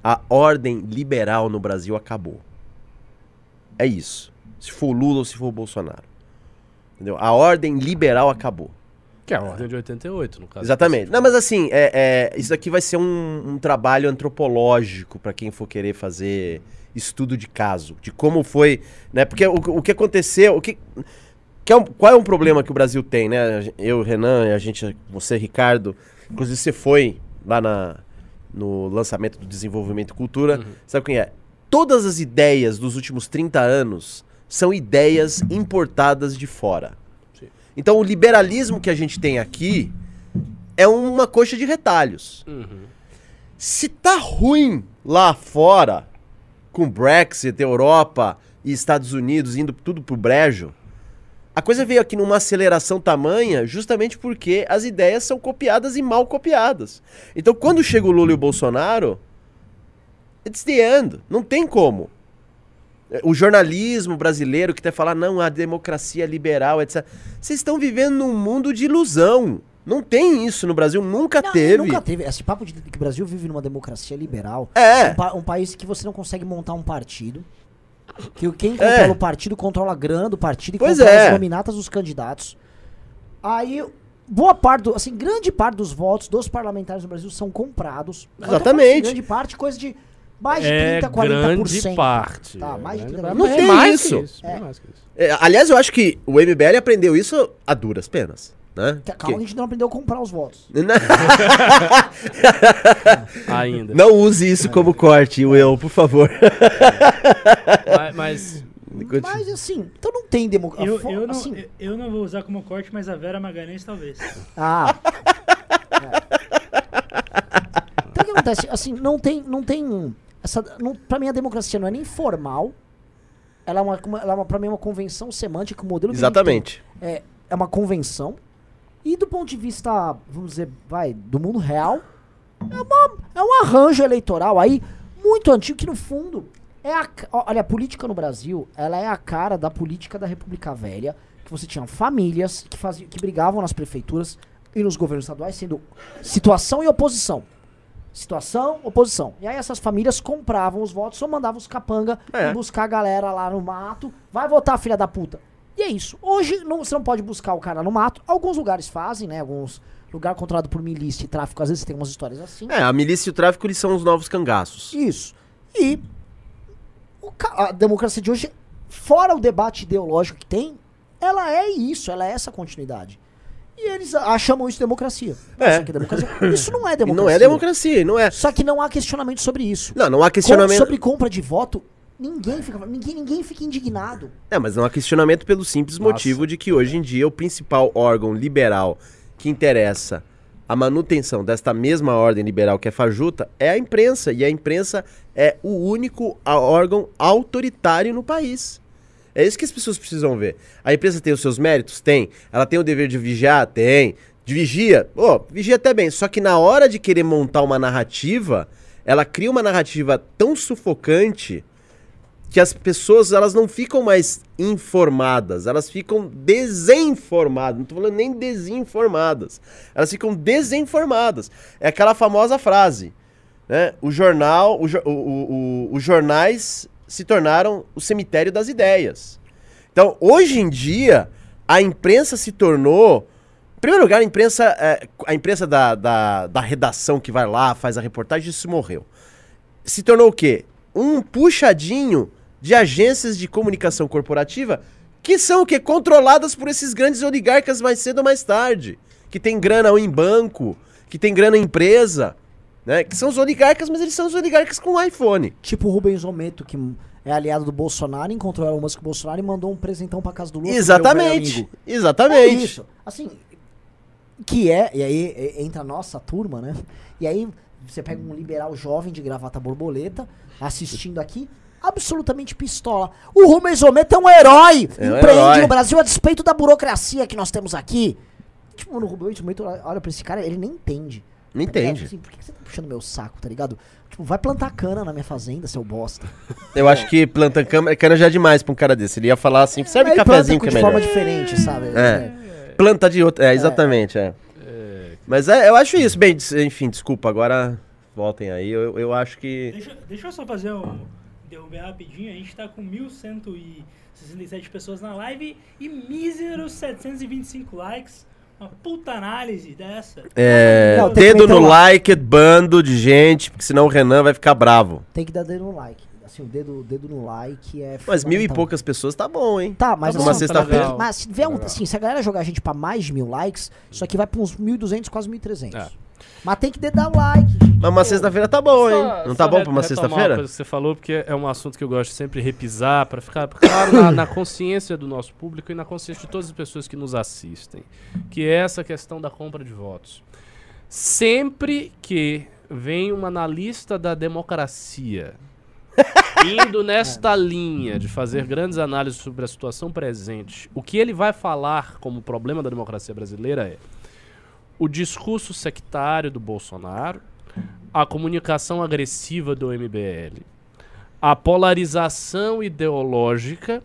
a ordem liberal no Brasil acabou. É isso. Se for o Lula ou se for o Bolsonaro. Entendeu? A ordem liberal acabou. Que é a ordem de 88, no caso. Exatamente. Não, mas assim, é, é, isso aqui vai ser um, um trabalho antropológico para quem for querer fazer estudo de caso, de como foi, né? Porque o, o que aconteceu, o que, que é um- qual é um problema que o Brasil tem, né? Eu, Renan, a gente, você, Ricardo, inclusive você foi lá na, no lançamento do Desenvolvimento e Cultura, sabe quem é? Todas as ideias dos últimos 30 anos são ideias importadas de fora. Sim. Então o liberalismo que a gente tem aqui é uma coxa de retalhos. Uhum. Se tá ruim lá fora, com Brexit, Europa e Estados Unidos indo tudo pro brejo, a coisa veio aqui numa aceleração tamanha justamente porque as ideias são copiadas e mal copiadas. Então quando chega o Lula e o Bolsonaro, it's the end. Não tem como. O jornalismo brasileiro que quer falar, não, a democracia liberal, etc. Vocês estão vivendo num mundo de ilusão. Não tem isso no Brasil, nunca Não, teve. Nunca teve. Esse papo de que o Brasil vive numa democracia liberal. É. Um, pa- um país que você não consegue montar um partido. Que quem É. controla o partido controla a grana do partido e Pois controla é. as nominatas dos candidatos. Aí, boa parte, do, assim, grande parte dos votos dos parlamentares no Brasil são comprados. Exatamente. grande parte, coisa de mais de É 30, 40%. grande parte. Tá, mais de É 30%. grande- Não é tem mais isso. Que isso é mais isso. É, aliás, eu acho que o MBL aprendeu isso a duras penas. Né? Que- Calma, a Que- gente não aprendeu a comprar os votos. Ainda. Não use isso como corte, Will, por favor. Mas, mas Mas assim, então não tem democracia. Eu, eu, não, assim, eu- eu não vou usar como corte, mas a Vera Magalhães talvez. Ah. É. Então o que acontece? Assim, não tem. Não tem essa, não, pra mim, a democracia não é nem formal. Ela é uma, ela é uma, pra mim, é uma convenção semântica, o modelo Exatamente. é, é uma convenção. E do ponto de vista, vamos dizer, vai, do mundo real, é, uma, é um arranjo eleitoral. Aí, muito antigo, que no fundo é a. Olha, a política no Brasil, ela é a cara da política da República Velha, que você tinha famílias que, faziam, que brigavam nas prefeituras e nos governos estaduais, sendo situação e oposição. Situação, oposição. E aí essas famílias compravam os votos ou mandavam os capanga É. buscar a galera lá no mato. Vai votar, filha da puta. E é isso. Hoje não, você não pode buscar o cara no mato. Alguns lugares fazem, né? Alguns lugar controlado por milícia e tráfico, às vezes tem umas histórias assim. É, a milícia e o tráfico eles são os novos cangaços. Isso. E a democracia de hoje, fora o debate ideológico que tem, ela é isso, ela é essa continuidade. E eles a- chamam isso de democracia. É. Nossa, que democracia. Isso não é democracia. não é democracia, não é. Só que não há questionamento sobre isso. Não, não há Com- questionamento. sobre compra de voto, ninguém fica, ninguém, ninguém fica indignado. É, mas não há questionamento pelo simples Nossa. motivo de que hoje em dia o principal órgão liberal que interessa a manutenção desta mesma ordem liberal que é fajuta é a imprensa. E a imprensa é o único órgão autoritário no país. É isso que as pessoas precisam ver. A imprensa tem os seus méritos? Tem. Ela tem o dever de vigiar? Tem. De vigia? Ô, vigia até bem. Só que na hora de querer montar uma narrativa, ela cria uma narrativa tão sufocante que as pessoas elas não ficam mais informadas, elas ficam desinformadas. Não tô falando nem desinformadas. Elas ficam desinformadas. É aquela famosa frase, né? O jornal, o, jo- o- o- o- os jornais se tornaram o cemitério das ideias. Então, hoje em dia, a imprensa se tornou. Em primeiro lugar, a imprensa, é, a imprensa da, da, da redação que vai lá, faz a reportagem, isso morreu se tornou o quê? Um puxadinho de agências de comunicação corporativa que são o quê? Controladas por esses grandes oligarcas mais cedo ou mais tarde. Que tem grana em banco, que tem grana em empresa, né? Que são os oligarcas, mas eles são os oligarcas com iPhone. Tipo o Rubens Ometo, que é aliado do Bolsonaro, encontrou o Elon Musk com o Bolsonaro e mandou um presentão pra casa do Lula. Exatamente. amigo. É Exatamente. isso. Assim, que é, e aí entra a nossa turma, né? E aí você pega um liberal jovem de gravata borboleta, assistindo aqui, absolutamente pistola. O Rubens Ometo é um herói! É um empreende herói. no Brasil a despeito da burocracia que nós temos aqui. Tipo, o Rubens Ometo olha pra esse cara, ele nem entende. Não entende. Assim, por que você tá puxando meu saco, tá ligado? Tipo, vai plantar cana na minha fazenda, seu bosta. Eu acho que planta cana, cana já é demais pra um cara desse. Ele ia falar assim, serve Aí cafezinho que é de melhor. forma diferente, sabe? É. Planta de outra. É, exatamente, é. Mas é, eu acho isso. Bem, des- enfim, desculpa, agora voltem aí. Eu, eu acho que. Deixa, deixa eu só fazer um derrubar rapidinho. A gente tá com 1.167 pessoas na live e míseros 725 likes. Uma puta análise dessa. É, Não, tem que dedo meter no like, bando de gente, porque senão o Renan vai ficar bravo. Tem que dar dedo no like. Assim, o dedo, dedo no like é. Mas mil e fundamental. poucas pessoas tá bom, hein? Tá, mas Tá bom, assim, tá sexta-feira. Mas se, tiver um, assim, se a galera jogar a gente pra mais de mil likes, isso aqui vai pra uns 1.200, quase 1.300. É. Mas tem que dar o like, gente. Mas uma sexta-feira tá bom, hein? Só- Não só tá bom re- pra uma retomar sexta-feira? coisa que você falou, porque é um assunto que eu gosto de sempre repisar, pra ficar claro na, na consciência do nosso público e na consciência de todas as pessoas que nos assistem, que é essa questão da compra de votos. Sempre que vem um analista da democracia indo nesta linha de fazer grandes análises sobre a situação presente, o que ele vai falar como problema da democracia brasileira é o discurso sectário do Bolsonaro, a comunicação agressiva do MBL, a polarização ideológica,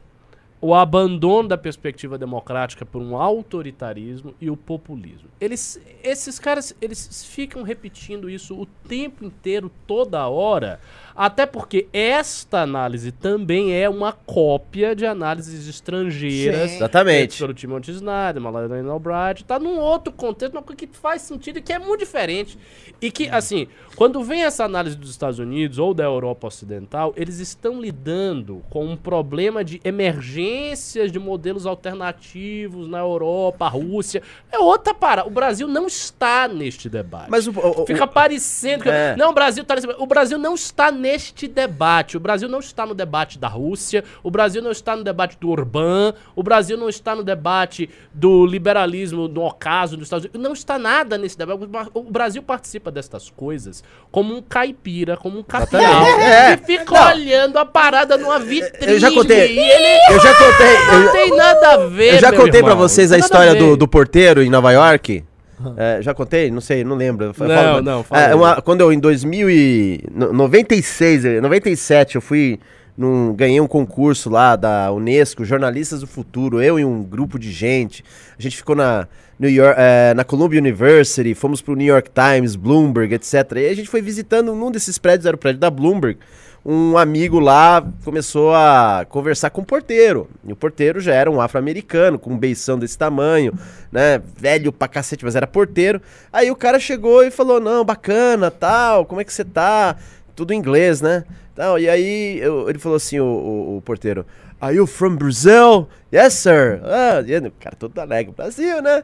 o abandono da perspectiva democrática por um autoritarismo e o populismo. Eles, esses caras, eles ficam repetindo isso o tempo inteiro, toda hora, até porque esta análise também é uma cópia de análises estrangeiras Sim. Exatamente. pelo Timothy Snyder, Madeleine Albright, tá num outro contexto, uma coisa que faz sentido e que é muito diferente. E que, assim, quando vem essa análise dos Estados Unidos ou da Europa Ocidental, eles estão lidando com um problema de emergências de modelos alternativos na Europa, Rússia. É outra para. O Brasil não está neste debate. Mas o, o- o- Fica parecendo que. É. Não, o Brasil tá nesse... O Brasil não está neste debate. O Brasil não está no debate da Rússia. O Brasil não está no debate do Orbán. O Brasil não está no debate do liberalismo no ocaso dos Estados Unidos. Não está nada nesse debate. O Brasil participa destas coisas como um caipira, como um. Exatamente. É. Que fica Não. olhando a parada numa vitrine. Eu já contei- ele eu já contei. não eu- tem nada a ver. Eu já contei pra irmão. vocês a história a do, do porteiro em Nova York. É, já contei? Não sei, não lembro. Eu Não, falo- não, fala É, uma- quando eu, em 2000 e... no- 96, eh, 97, eu fui... Num, ganhei um concurso lá da Unesco, Jornalistas do Futuro, eu e um grupo de gente. A gente ficou na, New York, eh, na Columbia University, fomos pro New York Times, Bloomberg, etc. E a gente foi visitando num desses prédios, era o prédio da Bloomberg. Um amigo lá começou a conversar com o porteiro. E o porteiro já era um afro-americano, com um beição desse tamanho, né? Velho pra cacete, mas era porteiro. Aí o cara chegou e falou: Não, bacana, tal, como é que você tá? Tudo inglês, né? Tal, e aí eu- ele falou assim: o, o- o porteiro. Are you from Brazil? Yes, sir. Ah, o cara todo alegre. Brasil, né?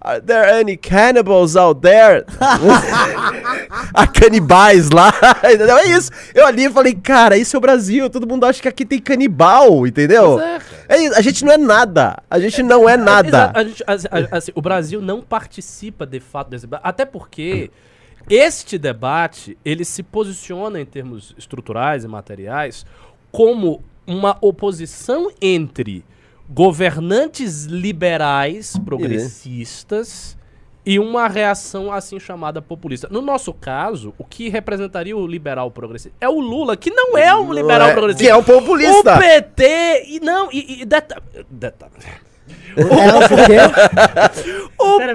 Are there any cannibals out there? Há canibais lá. Entendeu? É isso. Eu ali falei, cara, isso é o Brasil. Todo mundo acha que aqui tem canibal, entendeu? É. É isso, a gente não é nada. A gente não é nada. A gente- a- assim, o Brasil não participa de fato desse debate, até porque este debate ele se posiciona em termos estruturais e materiais como uma oposição entre governantes liberais progressistas e uma reação assim chamada populista. No nosso caso, o que representaria o liberal progressista é o Lula, que não é um Não liberal é- progressista. Que é um populista. O PT e não e, e deta- deta- porque o Pera,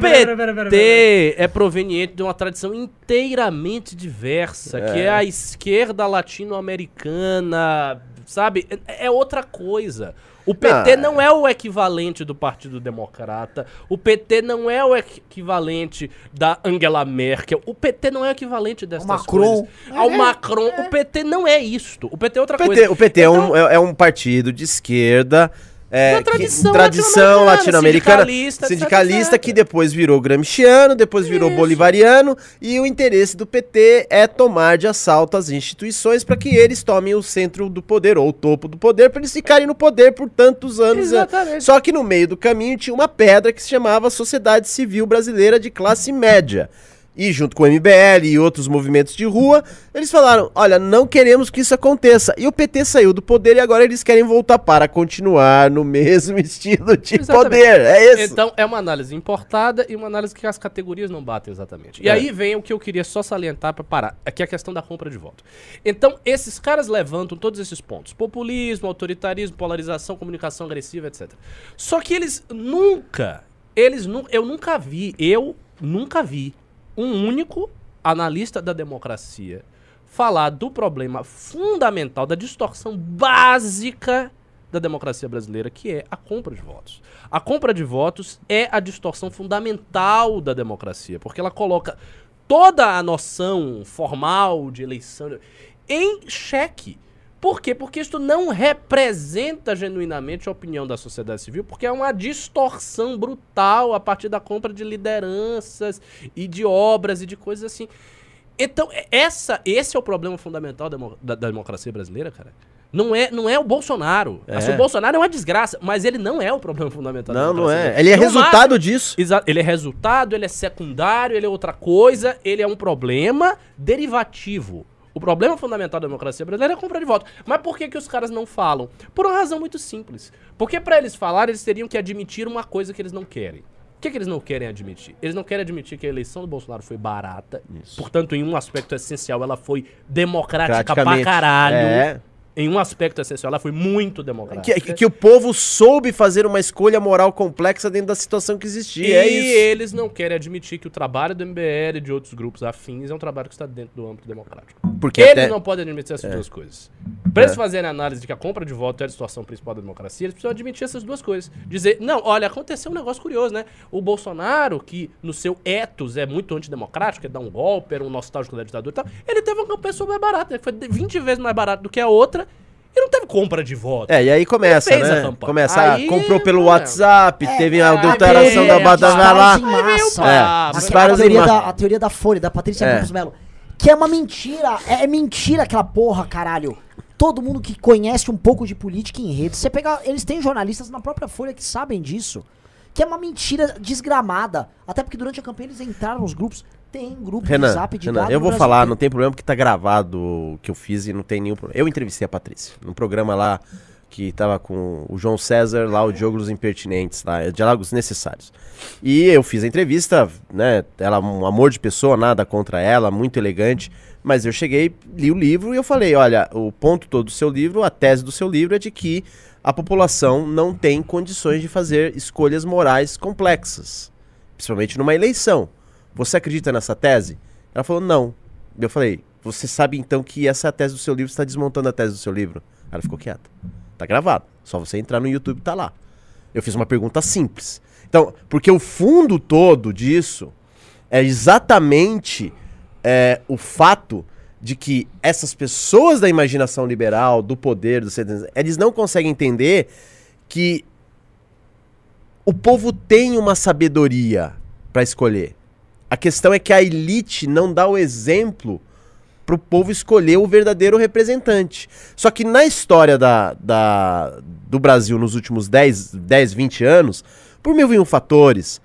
PT é proveniente de uma tradição inteiramente diversa, que é a esquerda latino-americana, sabe? É, é outra coisa. O PT Ah. não é o equivalente do Partido Democrata. O PT não é o equi- equivalente da Angela Merkel. O PT não é o equivalente dessas Macron. coisas. Ao Macron. O PT não é isto. O PT é outra PT, coisa. o PT é, um, Então- é, é um partido de esquerda. É, Da tradição que, tradição latino-americana, sindicalista, sindicalista que depois virou gramsciano, depois virou Isso. bolivariano, e o interesse do PT é tomar de assalto as instituições para que eles tomem o centro do poder, ou o topo do poder, para eles ficarem no poder por tantos anos. né? Exatamente. Só que no meio do caminho tinha uma pedra que se chamava Sociedade Civil Brasileira de Classe Média. E junto com o MBL e outros movimentos de rua, eles falaram: olha, não queremos que isso aconteça. E o PT saiu do poder e agora eles querem voltar para continuar no mesmo estilo de Exatamente. poder. É isso. Então, é uma análise importada e uma análise que as categorias não batem exatamente. E É. aí vem o que eu queria só salientar pra parar, que é a questão da compra de voto. Então, esses caras levantam todos esses pontos: populismo, autoritarismo, polarização, comunicação agressiva, etc. Só que eles nunca, eles nu eu nunca vi, eu nunca vi um único analista da democracia falar do problema fundamental, da distorção básica da democracia brasileira, que é a compra de votos. A compra de votos é a distorção fundamental da democracia, porque ela coloca toda a noção formal de eleição em xeque. Por quê? Porque isso não representa genuinamente a opinião da sociedade civil, porque é uma distorção brutal a partir da compra de lideranças e de obras e de coisas assim. Então, é- essa, esse é o problema fundamental da, da- democracia brasileira, cara. Não é, não é o Bolsonaro. É. Assim, o Bolsonaro é uma desgraça, mas ele não é o problema fundamental da Não, não é. Ele é No resultado disso. Ele é resultado, ele é secundário, ele é outra coisa, ele é um problema derivativo. O problema fundamental da democracia brasileira é a compra de voto. Mas por que, que os caras não falam? Por uma razão muito simples. Porque para eles falarem, eles teriam que admitir uma coisa que eles não querem. O que, que eles não querem admitir? Eles não querem admitir que a eleição do Bolsonaro foi barata. Portanto, em um aspecto essencial, ela foi democrática pra caralho. É. Em um aspecto essencial, ela foi muito democrática. Que, que o povo soube fazer uma escolha moral complexa dentro da situação que existia. E é isso. eles não querem admitir que o trabalho do MBL e de outros grupos afins é um trabalho que está dentro do âmbito democrático. Porque eles até- não podem admitir essas duas coisas. Para eles fazerem a análise de que a compra de voto é a distorção principal da democracia, eles precisam admitir essas duas coisas. Dizer, não, olha, aconteceu um negócio curioso, né? O Bolsonaro, que no seu ethos é muito antidemocrático, quer dar um golpe, era um nostálgico da ditadura e tal, ele teve uma campanha super barata, né? foi 20 vezes mais barato do que a outra, e não teve compra de voto. É, e aí começa, Ele a né? campanha. Começa, Aí, ah, comprou pelo é. WhatsApp, teve a adulteração veio da a batata disparos lá. em massa. É. A, disparos em teoria massa. da, a teoria da Folha, da Patrícia É. Campos Melo. Que é uma mentira. É, é mentira aquela porra, caralho. Todo mundo que conhece um pouco de política em rede. Você pegar. Eles têm jornalistas na própria Folha que sabem disso. Que é uma mentira desgramada. Até porque durante a campanha eles entraram nos grupos. Tem grupo de Renan, zap de Renan, eu vou Brasil falar, inteiro. não tem problema porque tá gravado o que eu fiz e não tem nenhum problema. Eu entrevistei a Patrícia num programa lá que tava com o João César lá, o Diálogos Impertinentes, lá, Diálogos Necessários. E eu fiz a entrevista, né? Ela um amor de pessoa, nada contra ela, muito elegante. Mas eu cheguei, li o livro e eu falei: olha, o ponto todo do seu livro, a tese do seu livro é de que a população não tem condições de fazer escolhas morais complexas, principalmente numa eleição. Você acredita nessa tese? Ela falou: não. Eu falei: você sabe então que essa é tese do seu livro está desmontando a tese do seu livro? Ela ficou quieta. Tá gravado. Só você entrar no YouTube tá lá. Eu fiz uma pergunta simples. Então, porque o fundo todo disso é exatamente é, o fato de que essas pessoas da imaginação liberal, do poder, do eles não conseguem entender que o povo tem uma sabedoria para escolher. A questão é que a elite não dá o exemplo para o povo escolher o verdadeiro representante. Só que na história da, da, do Brasil nos últimos 10, 10, 20 anos, por mil e um fatores,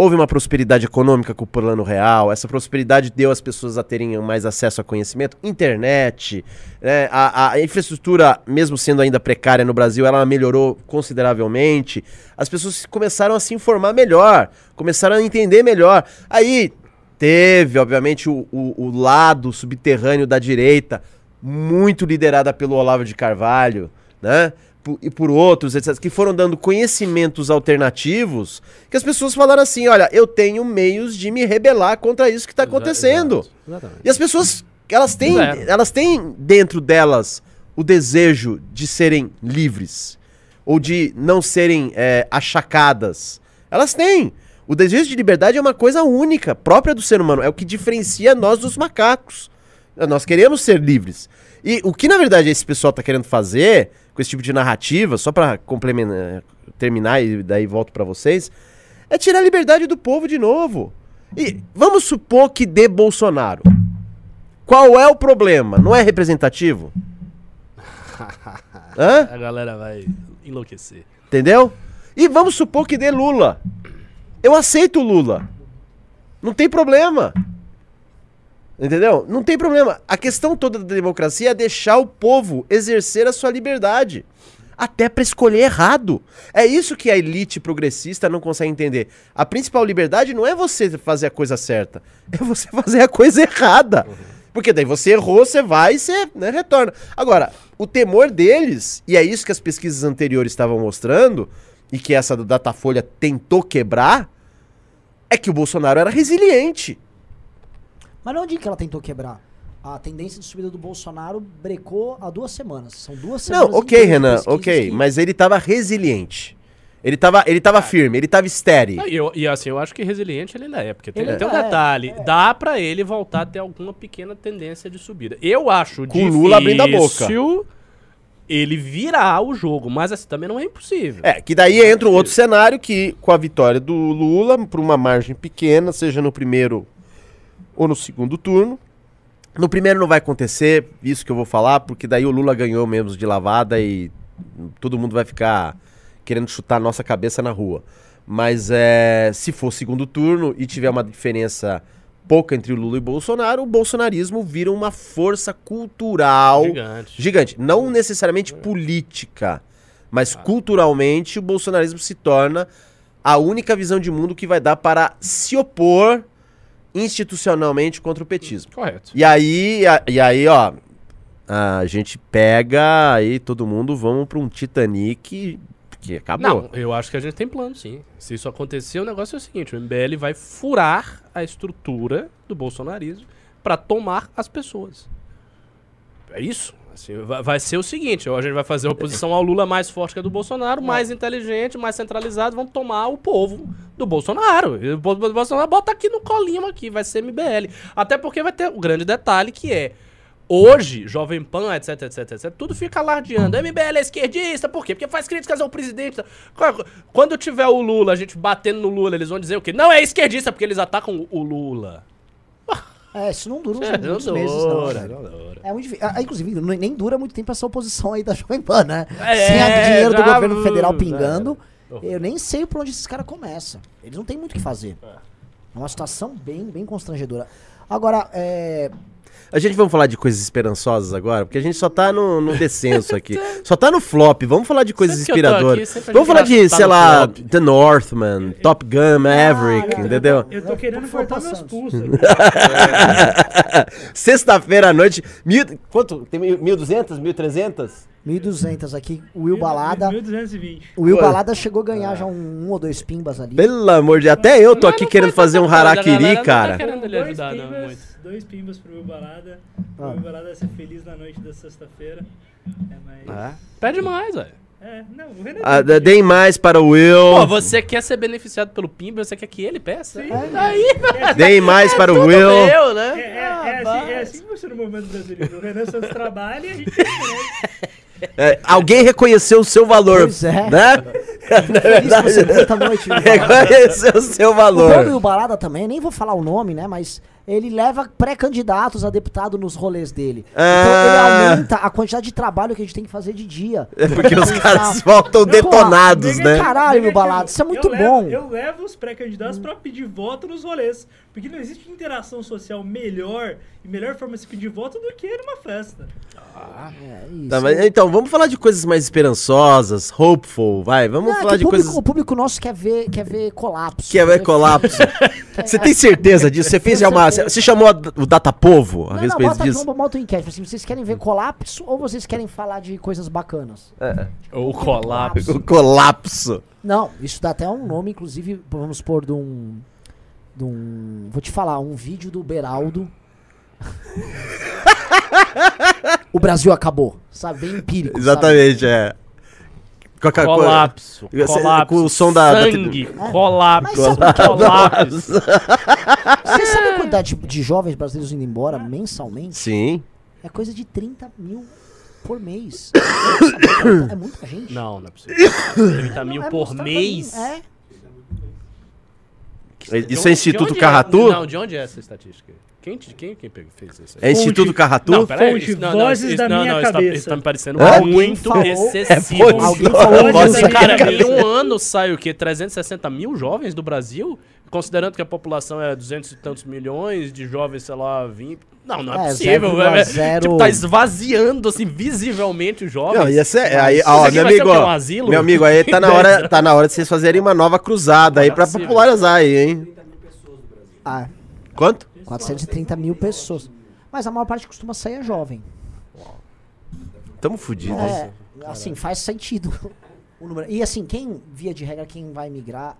houve uma prosperidade econômica com o plano real, essa prosperidade deu as pessoas a terem mais acesso a conhecimento, internet, né, a, a, infraestrutura, mesmo sendo ainda precária no Brasil, ela melhorou consideravelmente, as pessoas começaram a se informar melhor, começaram a entender melhor. Aí Teve, obviamente, o, o, o lado subterrâneo da direita, muito liderada pelo Olavo de Carvalho, né? e por outros, etc., que foram dando conhecimentos alternativos, que as pessoas falaram assim: olha, eu tenho meios de me rebelar contra isso que está acontecendo. Exato, e as pessoas, elas têm, elas têm dentro delas o desejo de serem livres, ou de não serem é, achacadas. Elas têm. O desejo de liberdade é uma coisa única, própria do ser humano. É o que diferencia nós dos macacos. Nós queremos ser livres. E o que, na verdade, esse pessoal está querendo fazer com esse tipo de narrativa, só para complementar, terminar e daí volto para vocês, é tirar a liberdade do povo de novo. E vamos supor que dê Bolsonaro. Qual é o problema? Não é representativo? Hã? A galera vai enlouquecer. Entendeu? E vamos supor que dê Lula. Eu aceito o Lula. Não tem problema. Entendeu? Não tem problema. A questão toda da democracia é deixar o povo exercer a sua liberdade. Até para escolher errado. É isso que a elite progressista não consegue entender. A principal liberdade não é você fazer a coisa certa, é você fazer a coisa errada. Porque daí você errou, você vai e você né, retorna. Agora, o temor deles, e é isso que as pesquisas anteriores estavam mostrando, e que essa do Datafolha tentou quebrar, é que o Bolsonaro era resiliente. Mas não digo que ela tentou quebrar. A tendência de subida do Bolsonaro brecou há duas semanas. São duas semanas. Não, ok, Renan, ok. Que... Mas ele estava resiliente. Ele estava ele tava firme, ele estava estéreo. E, eu, e assim, eu acho que resiliente ele ainda é, porque tem, tem um é, detalhe, é. dá para ele voltar a ter alguma pequena tendência de subida. Eu acho Com difícil... Lula abrindo a boca ele virar o jogo, mas assim também não é impossível. É, que daí entra um outro cenário que com a vitória do Lula por uma margem pequena, seja no primeiro ou no segundo turno. No primeiro não vai acontecer isso que eu vou falar, porque daí o Lula ganhou mesmo de lavada e todo mundo vai ficar querendo chutar a nossa cabeça na rua. Mas é, se for segundo turno e tiver uma diferença pouca entre o Lula e o Bolsonaro, o bolsonarismo vira uma força cultural gigante. gigante. Não necessariamente política, mas ah. culturalmente o bolsonarismo se torna a única visão de mundo que vai dar para se opor institucionalmente contra o petismo. Correto. E aí, a, e aí, ó, a gente pega aí todo mundo, vamos para um Titanic acabou. Não, eu acho que a gente tem plano, sim. Se isso acontecer, o negócio é o seguinte: o MBL vai furar a estrutura do bolsonarismo para tomar as pessoas. É isso. Assim, vai, ser o seguinte: a gente vai fazer a oposição ao Lula mais forte que a do Bolsonaro, mais inteligente, mais centralizado, vão tomar o povo do Bolsonaro. O Bolsonaro bota aqui no colinho aqui, vai ser MBL. Até porque vai ter o grande detalhe que é Hoje, Jovem Pan, etc, etc, etc, tudo fica alardeando. MBL é esquerdista, por quê? Porque faz críticas ao presidente. Quando tiver o Lula, a gente batendo no Lula, eles vão dizer o quê? Não é esquerdista, porque eles atacam o Lula. É, isso não dura uns é, muitos não meses, não. Velho. Não dura. É muito difícil. Ah, inclusive, nem dura muito tempo essa oposição aí da Jovem Pan, né? É, Sem o dinheiro do governo federal pingando, eu nem sei por onde esses caras começam. Eles não têm muito o que fazer. É uma situação bem, bem constrangedora. Agora, é, A gente vamos falar de coisas esperançosas agora, porque a gente só tá no, no descenso aqui. Só tá no flop. Vamos falar de coisas Sempre tô inspiradoras. aqui, Vamos falar de, tá sei lá, flop. The Northman, Top Gun, Maverick, não, entendeu? Eu tô querendo cortar meus pulsos. Sexta-feira à noite. Mil, quanto? Tem mil- 1.200? 1.300? 1.200 aqui, o Will Balada. 1220. O Will Pô. Balada chegou a ganhar já um, um ou dois pimbas ali. Pelo amor de Deus. Até eu tô aqui não querendo fazer um harakiri, não tá cara. querendo ele dois ajudar, não, muito. Dois pimbas pro Will Balada. Ah. O Will Balada vai ser feliz na noite da sexta-feira. É, mas... É. Pede mais, velho. É, não, o Renan... Ah, deem mais para o Will. Pô, você quer ser beneficiado pelo Pimba, você quer que ele peça? Sim. Aí, velho. Deem mais para o tudo Will. meu, É, né? é, Ah, é, assim, vai. é assim que funciona o movimento brasileiro. O Renan Santos trabalha e a gente. É, alguém reconheceu o seu valor. Pois é. Né? Você muita noite, Balada. reconheceu o seu O bom do valor. Will Balada também, nem vou falar o nome, né? Mas ele leva pré-candidatos a deputado nos rolês dele. Então ele aumenta a quantidade de trabalho que a gente tem que fazer de dia. É porque os caras voltam detonados, né? Caralho, negativo. Balada, isso é muito eu levo- bom. eu levo os pré-candidatos pra pedir voto nos rolês. Porque não existe interação social melhor e melhor forma de se pedir voto do que numa festa. É isso. Tá, mas então, vamos falar de coisas mais esperançosas, hopeful, vai. Vamos Não, é falar de o, público, coisas o público nosso quer ver, quer ver colapso. que é Quer ver- colapso. Você tem certeza disso? Você fez já uma. Você chamou a- o Data Povo a Não, não, respeito bota, disso? bota, bota um enquete. Assim, vocês querem ver colapso ou vocês querem falar de coisas bacanas? O colapso. O colapso. Não, isso dá até um nome, inclusive, vamos pôr de um. De um. Vou te falar, um vídeo do Beraldo. o Brasil acabou, sabe? Bem empírico. sabe? Exatamente, é. Com a- com a- Colapso. Colapso. com o som da- da- Sangue. Colapso. Sabe o que é o Colapso. Você sabe a quantidade de, de jovens brasileiros indo embora mensalmente? Sim. É coisa de 30 mil por mês. é muita gente. Não, não é possível. 30 mil É por mês? É. De Isso é Instituto Carratu? É, não, de onde é essa estatística? Quem, quem, quem fez isso aí? É Instituto Carratu? Não, peraí. Fonte, isso- não, não, vozes isso- da não, minha não, isso tá- cabeça. Isso tá me parecendo Hã? muito falou- excessivo. É, Alguém falou da aqui. Cara, cabeça. em um ano sai o quê? 360 mil jovens do Brasil? Considerando que a população é 200 e tantos milhões, de jovens, sei lá, 20. Não, não é, É, possível. 0,0. É, tipo, tá esvaziando, assim, visivelmente os jovens. Não, ia ser, Mas aí, ó, meu amigo, ó, Um asilo? meu amigo, aí tá na hora, tá na hora de vocês fazerem uma nova cruzada aí pra popularizar aí, hein? Ah, Quanto? 430 mil pessoas. Mas a maior parte costuma sair é jovem. Tamo fudido. É, assim, faz sentido o número. E assim, quem, via de regra, quem vai migrar,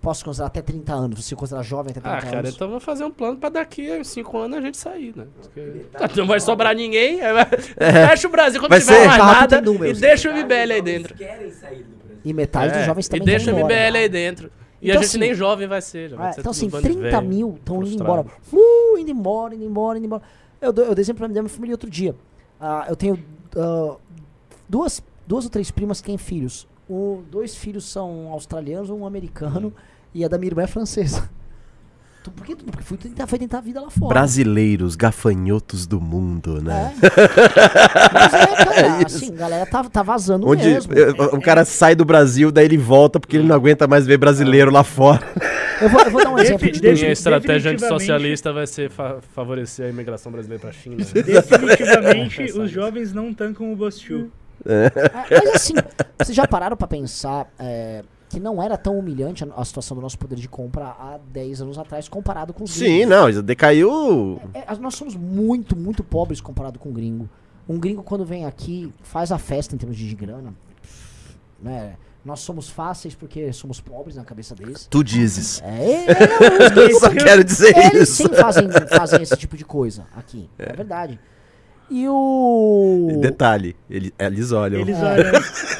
posso considerar até 30 anos. Se considerar jovem até 30 Ah, cara, anos. então vou fazer um plano pra daqui a cinco anos a gente sair, né? Porque não vai sobrar ninguém. aí vai- Fecha o Brasil quando Vai tiver ser- mais Carro nada números. e deixa o MBL aí dentro. E metade É, dos jovens e também deixa o. MBL aí dentro. E Então, a gente assim, nem jovem vai ser. Já vai É, ser então, assim, um bando de 30 velho, mil estão indo embora. Uh, indo embora, indo embora, indo embora. Eu, eu dei exemplo pra minha família outro dia. Ah, eu tenho ah, duas, duas ou três primas que têm filhos. O, dois filhos são australianos, um americano, e a da minha irmã é francesa. Tu- Por que? Porque fui tentar, foi tentar a vida lá fora. Brasileiros, gafanhotos do mundo, né? É. Mas é, cara, assim, a galera tá, tá vazando Onde mesmo. o cara sai do Brasil, daí ele volta porque ele não aguenta mais ver brasileiro lá fora. Eu vou, eu vou dar um exemplo de dois. Minha estratégia definitivamente- antissocialista vai ser fa- favorecer a imigração brasileira pra China. né? Definitivamente, os jovens não tancam o Bostil. É, Mas assim, vocês já pararam pra pensar é, que não era tão humilhante a, a situação do nosso poder de compra há 10 anos atrás comparado com os Sim, gringos? não, decaiu. É, as- nós somos muito, muito pobres comparado com o gringo. Um gringo, quando vem aqui, faz a festa em termos de grana. Né? Nós somos fáceis porque somos pobres na cabeça deles. Tu dizes. É, não, os gringos Eu só quero dizer Eles isso. sim fazem, fazem esse tipo de coisa aqui. É, verdade. E o. Detalhe, ele- eles olham. Eles olham.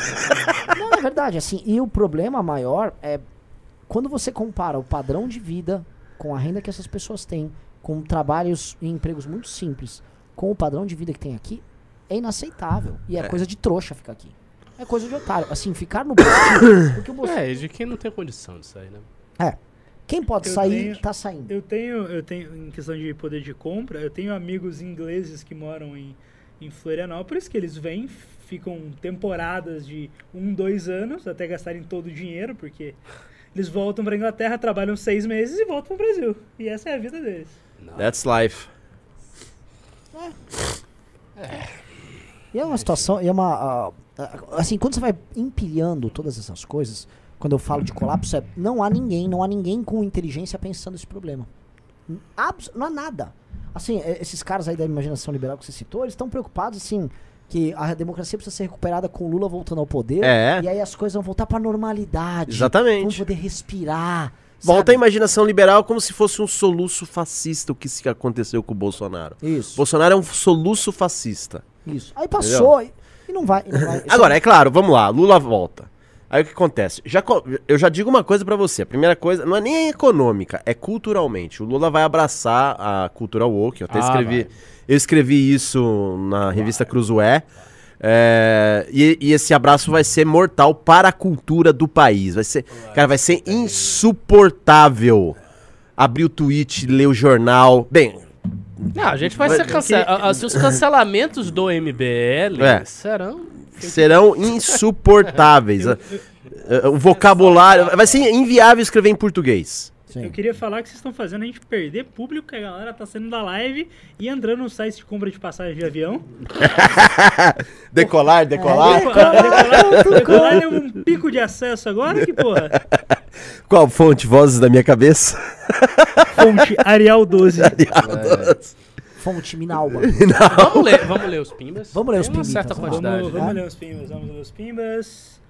É verdade, assim, e o problema maior é quando você compara o padrão de vida com a renda que essas pessoas têm, com trabalhos e empregos muito simples, com o padrão de vida que tem aqui, é inaceitável. E é, coisa de trouxa ficar aqui. É coisa de otário. Assim, ficar no Brasil. Porque o Bolsonaro- É, e de quem não tem condição de sair, né? É. Quem pode Eu sair, tenho- tá saindo. Eu tenho, eu tenho, em questão de poder de compra, eu tenho amigos ingleses que moram em, em Florianópolis, que eles vêm, ficam temporadas de um, dois anos, até gastarem todo o dinheiro, porque eles voltam pra Inglaterra, trabalham seis meses e voltam pro Brasil. E essa é a vida deles. That's life. E é uma situação, e é uma. assim, quando você vai empilhando todas essas coisas, quando eu falo de colapso, é, não há ninguém, não há ninguém com inteligência pensando esse problema. Abs- não há nada. Assim, é, esses caras aí da imaginação liberal que você citou, eles estão preocupados, assim, que a democracia precisa ser recuperada com o Lula voltando ao poder. É. E aí as coisas vão voltar pra normalidade. Exatamente. Vamos poder respirar. Volta sabe? a imaginação liberal como se fosse um soluço fascista o que se aconteceu com o Bolsonaro. Isso, Bolsonaro é um soluço fascista. isso. Aí passou e, e não vai. e não vai. Agora, é claro, vamos lá, Lula volta. Aí o que acontece? Já, eu já digo uma coisa pra você. A primeira coisa, não é nem econômica, é culturalmente. O Lula vai abraçar a cultura woke. Eu até Ah, escrevi. vai. Eu escrevi isso na revista Cruzoé. É, e, e esse abraço vai ser mortal para a cultura do país. Vai ser, cara, vai ser insuportável abrir o tweet, ler o jornal. Bem, Não, a gente vai ser cancelado. Os cancelamentos do MBL É. serão. serão insuportáveis. O vocabulário. Vai ser inviável escrever em português. Sim. Eu queria falar que vocês estão fazendo a gente perder público, que a galera tá saindo da live e entrando no site de compra de passagem de avião. Decolar, decolar. Decolar, decolar, decolar deu um pico de acesso agora, que porra. Qual fonte? Vozes da minha cabeça? Fonte Arial 12. Fonte Minalba. Vamos ler, vamos ler os pimbas. Vamos ler os certa vamos. Vamos, vamos ler os pimbas, vamos ler os pimbas.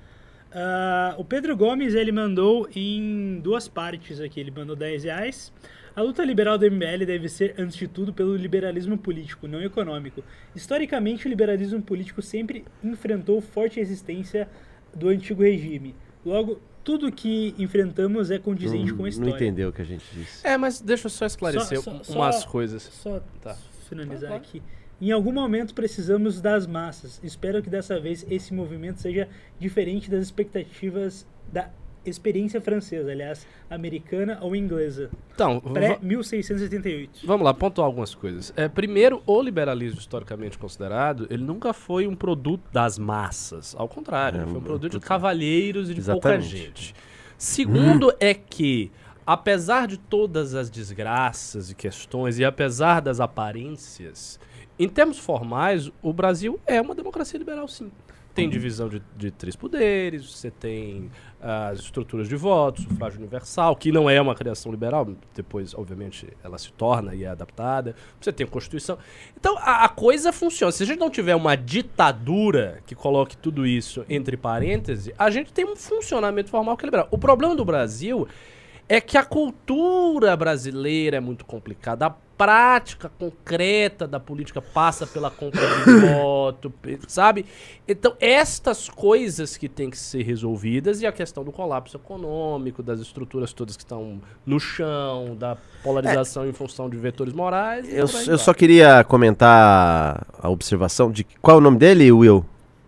Ah, o Pedro Gomes, ele mandou em duas partes aqui, ele mandou 10 reais. A luta liberal do MBL deve ser, antes de tudo, pelo liberalismo político, não econômico. Historicamente, o liberalismo político sempre enfrentou forte resistência do antigo regime. Logo, tudo que enfrentamos é condizente com a Não história. entendeu o que a gente disse. É, mas deixa eu só esclarecer Só- só- umas só- coisas. Só Tá. finalizar Tá, tá. aqui. Em algum momento precisamos das massas. Espero que dessa vez esse movimento seja diferente das expectativas da experiência francesa, aliás, americana ou inglesa. Então, va- Pré-1688. vamos lá, pontuar algumas coisas. É, primeiro, o liberalismo historicamente considerado, ele nunca foi um produto das massas. Ao contrário, É, foi um um produto de cavalheiros e de pouca Exatamente. gente. Segundo é que, apesar de todas as desgraças e questões, e apesar das aparências, em termos formais, o Brasil é uma democracia liberal, sim. Tem divisão de, de três poderes, você tem as estruturas de voto, sufrágio universal, que não é uma criação liberal, depois, obviamente, ela se torna e é adaptada. Você tem a Constituição. Então, a, a coisa funciona. Se a gente não tiver uma ditadura que coloque tudo isso entre parênteses, a gente tem um funcionamento formal que é liberal. O problema do Brasil é que a cultura brasileira é muito complicada. A prática concreta da política passa pela compra de voto, sabe? Então, estas coisas que têm que ser resolvidas e a questão do colapso econômico, das estruturas todas que estão no chão, da polarização em função de vetores morais. Eu, eu só queria comentar a observação de. Qual é o nome dele, Will?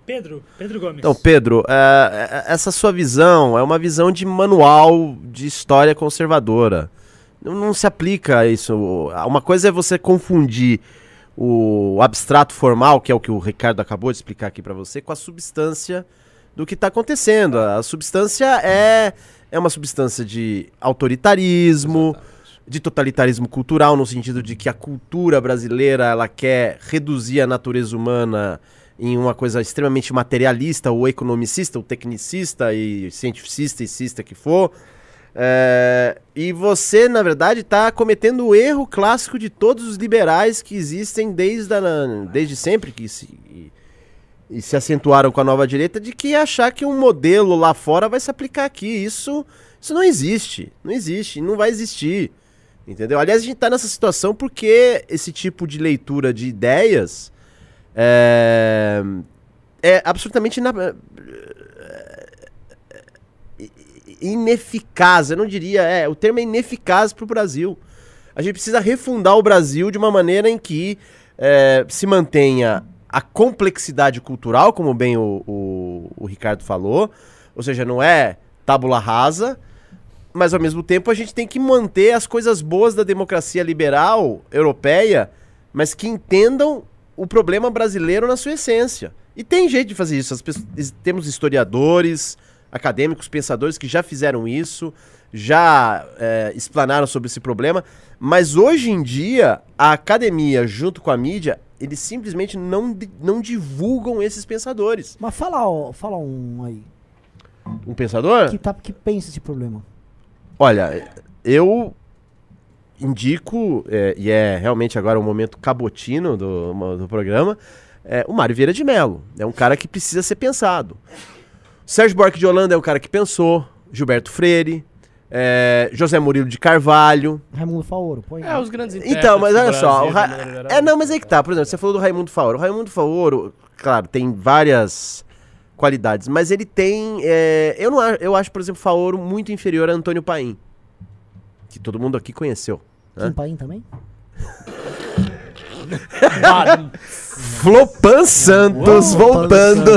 Pedro, Pedro Gomes. Então, Pedro, é, é, essa sua visão é uma visão de manual de história conservadora. Não, não se aplica a isso. Uma coisa é você confundir o abstrato formal, que é o que o Ricardo acabou de explicar aqui pra você, com a substância do que está acontecendo. A substância é, é uma substância de autoritarismo, de totalitarismo cultural, no sentido de que a cultura brasileira ela quer reduzir a natureza humana em uma coisa extremamente materialista, ou economicista, ou tecnicista, e cientificista, e cista que for. É, e você, na verdade, está cometendo o erro clássico de todos os liberais que existem desde, a, desde sempre, que se, e, e se acentuaram com a nova direita, de que achar que um modelo lá fora vai se aplicar aqui. Isso, isso não existe. Não existe, não vai existir. Entendeu? Aliás, a gente está nessa situação porque esse tipo de leitura de ideias é, é absolutamente ina- ineficaz. Eu não diria, é, o termo é ineficaz para o Brasil. A gente precisa refundar o Brasil de uma maneira em que é, se mantenha a complexidade cultural, como bem o, o, o Ricardo falou, ou seja, não é tábula rasa, mas ao mesmo tempo a gente tem que manter as coisas boas da democracia liberal europeia, mas que entendam o problema brasileiro na sua essência. E tem jeito de fazer isso. As pessoas- temos historiadores, acadêmicos, pensadores que já fizeram isso, já é, explanaram sobre esse problema, mas hoje em dia a academia, junto com a mídia, eles simplesmente não, não divulgam esses pensadores. Mas fala, ó, fala um aí. Um pensador? Que, tá, que pensa esse problema. Olha, eu indico, é, e é realmente agora o momento cabotino do, do programa, é, o Mário Vieira de Mello. É um cara que precisa ser pensado. Sérgio Buarque de Holanda é um cara que pensou. Gilberto Freire. é, José Murilo de Carvalho. Raimundo Faoro, põe. É, os grandes Então, mas olha só. Ra-. É, não, mas aí que tá. Por exemplo, você falou do Raimundo Faoro. O Raimundo Faoro, claro, tem várias qualidades, mas ele tem. é, eu, não, eu acho, por exemplo, Faoro muito inferior a Antônio Paim. Que todo mundo aqui conheceu. Kim Paim também? Flopan Santos Uou, voltando.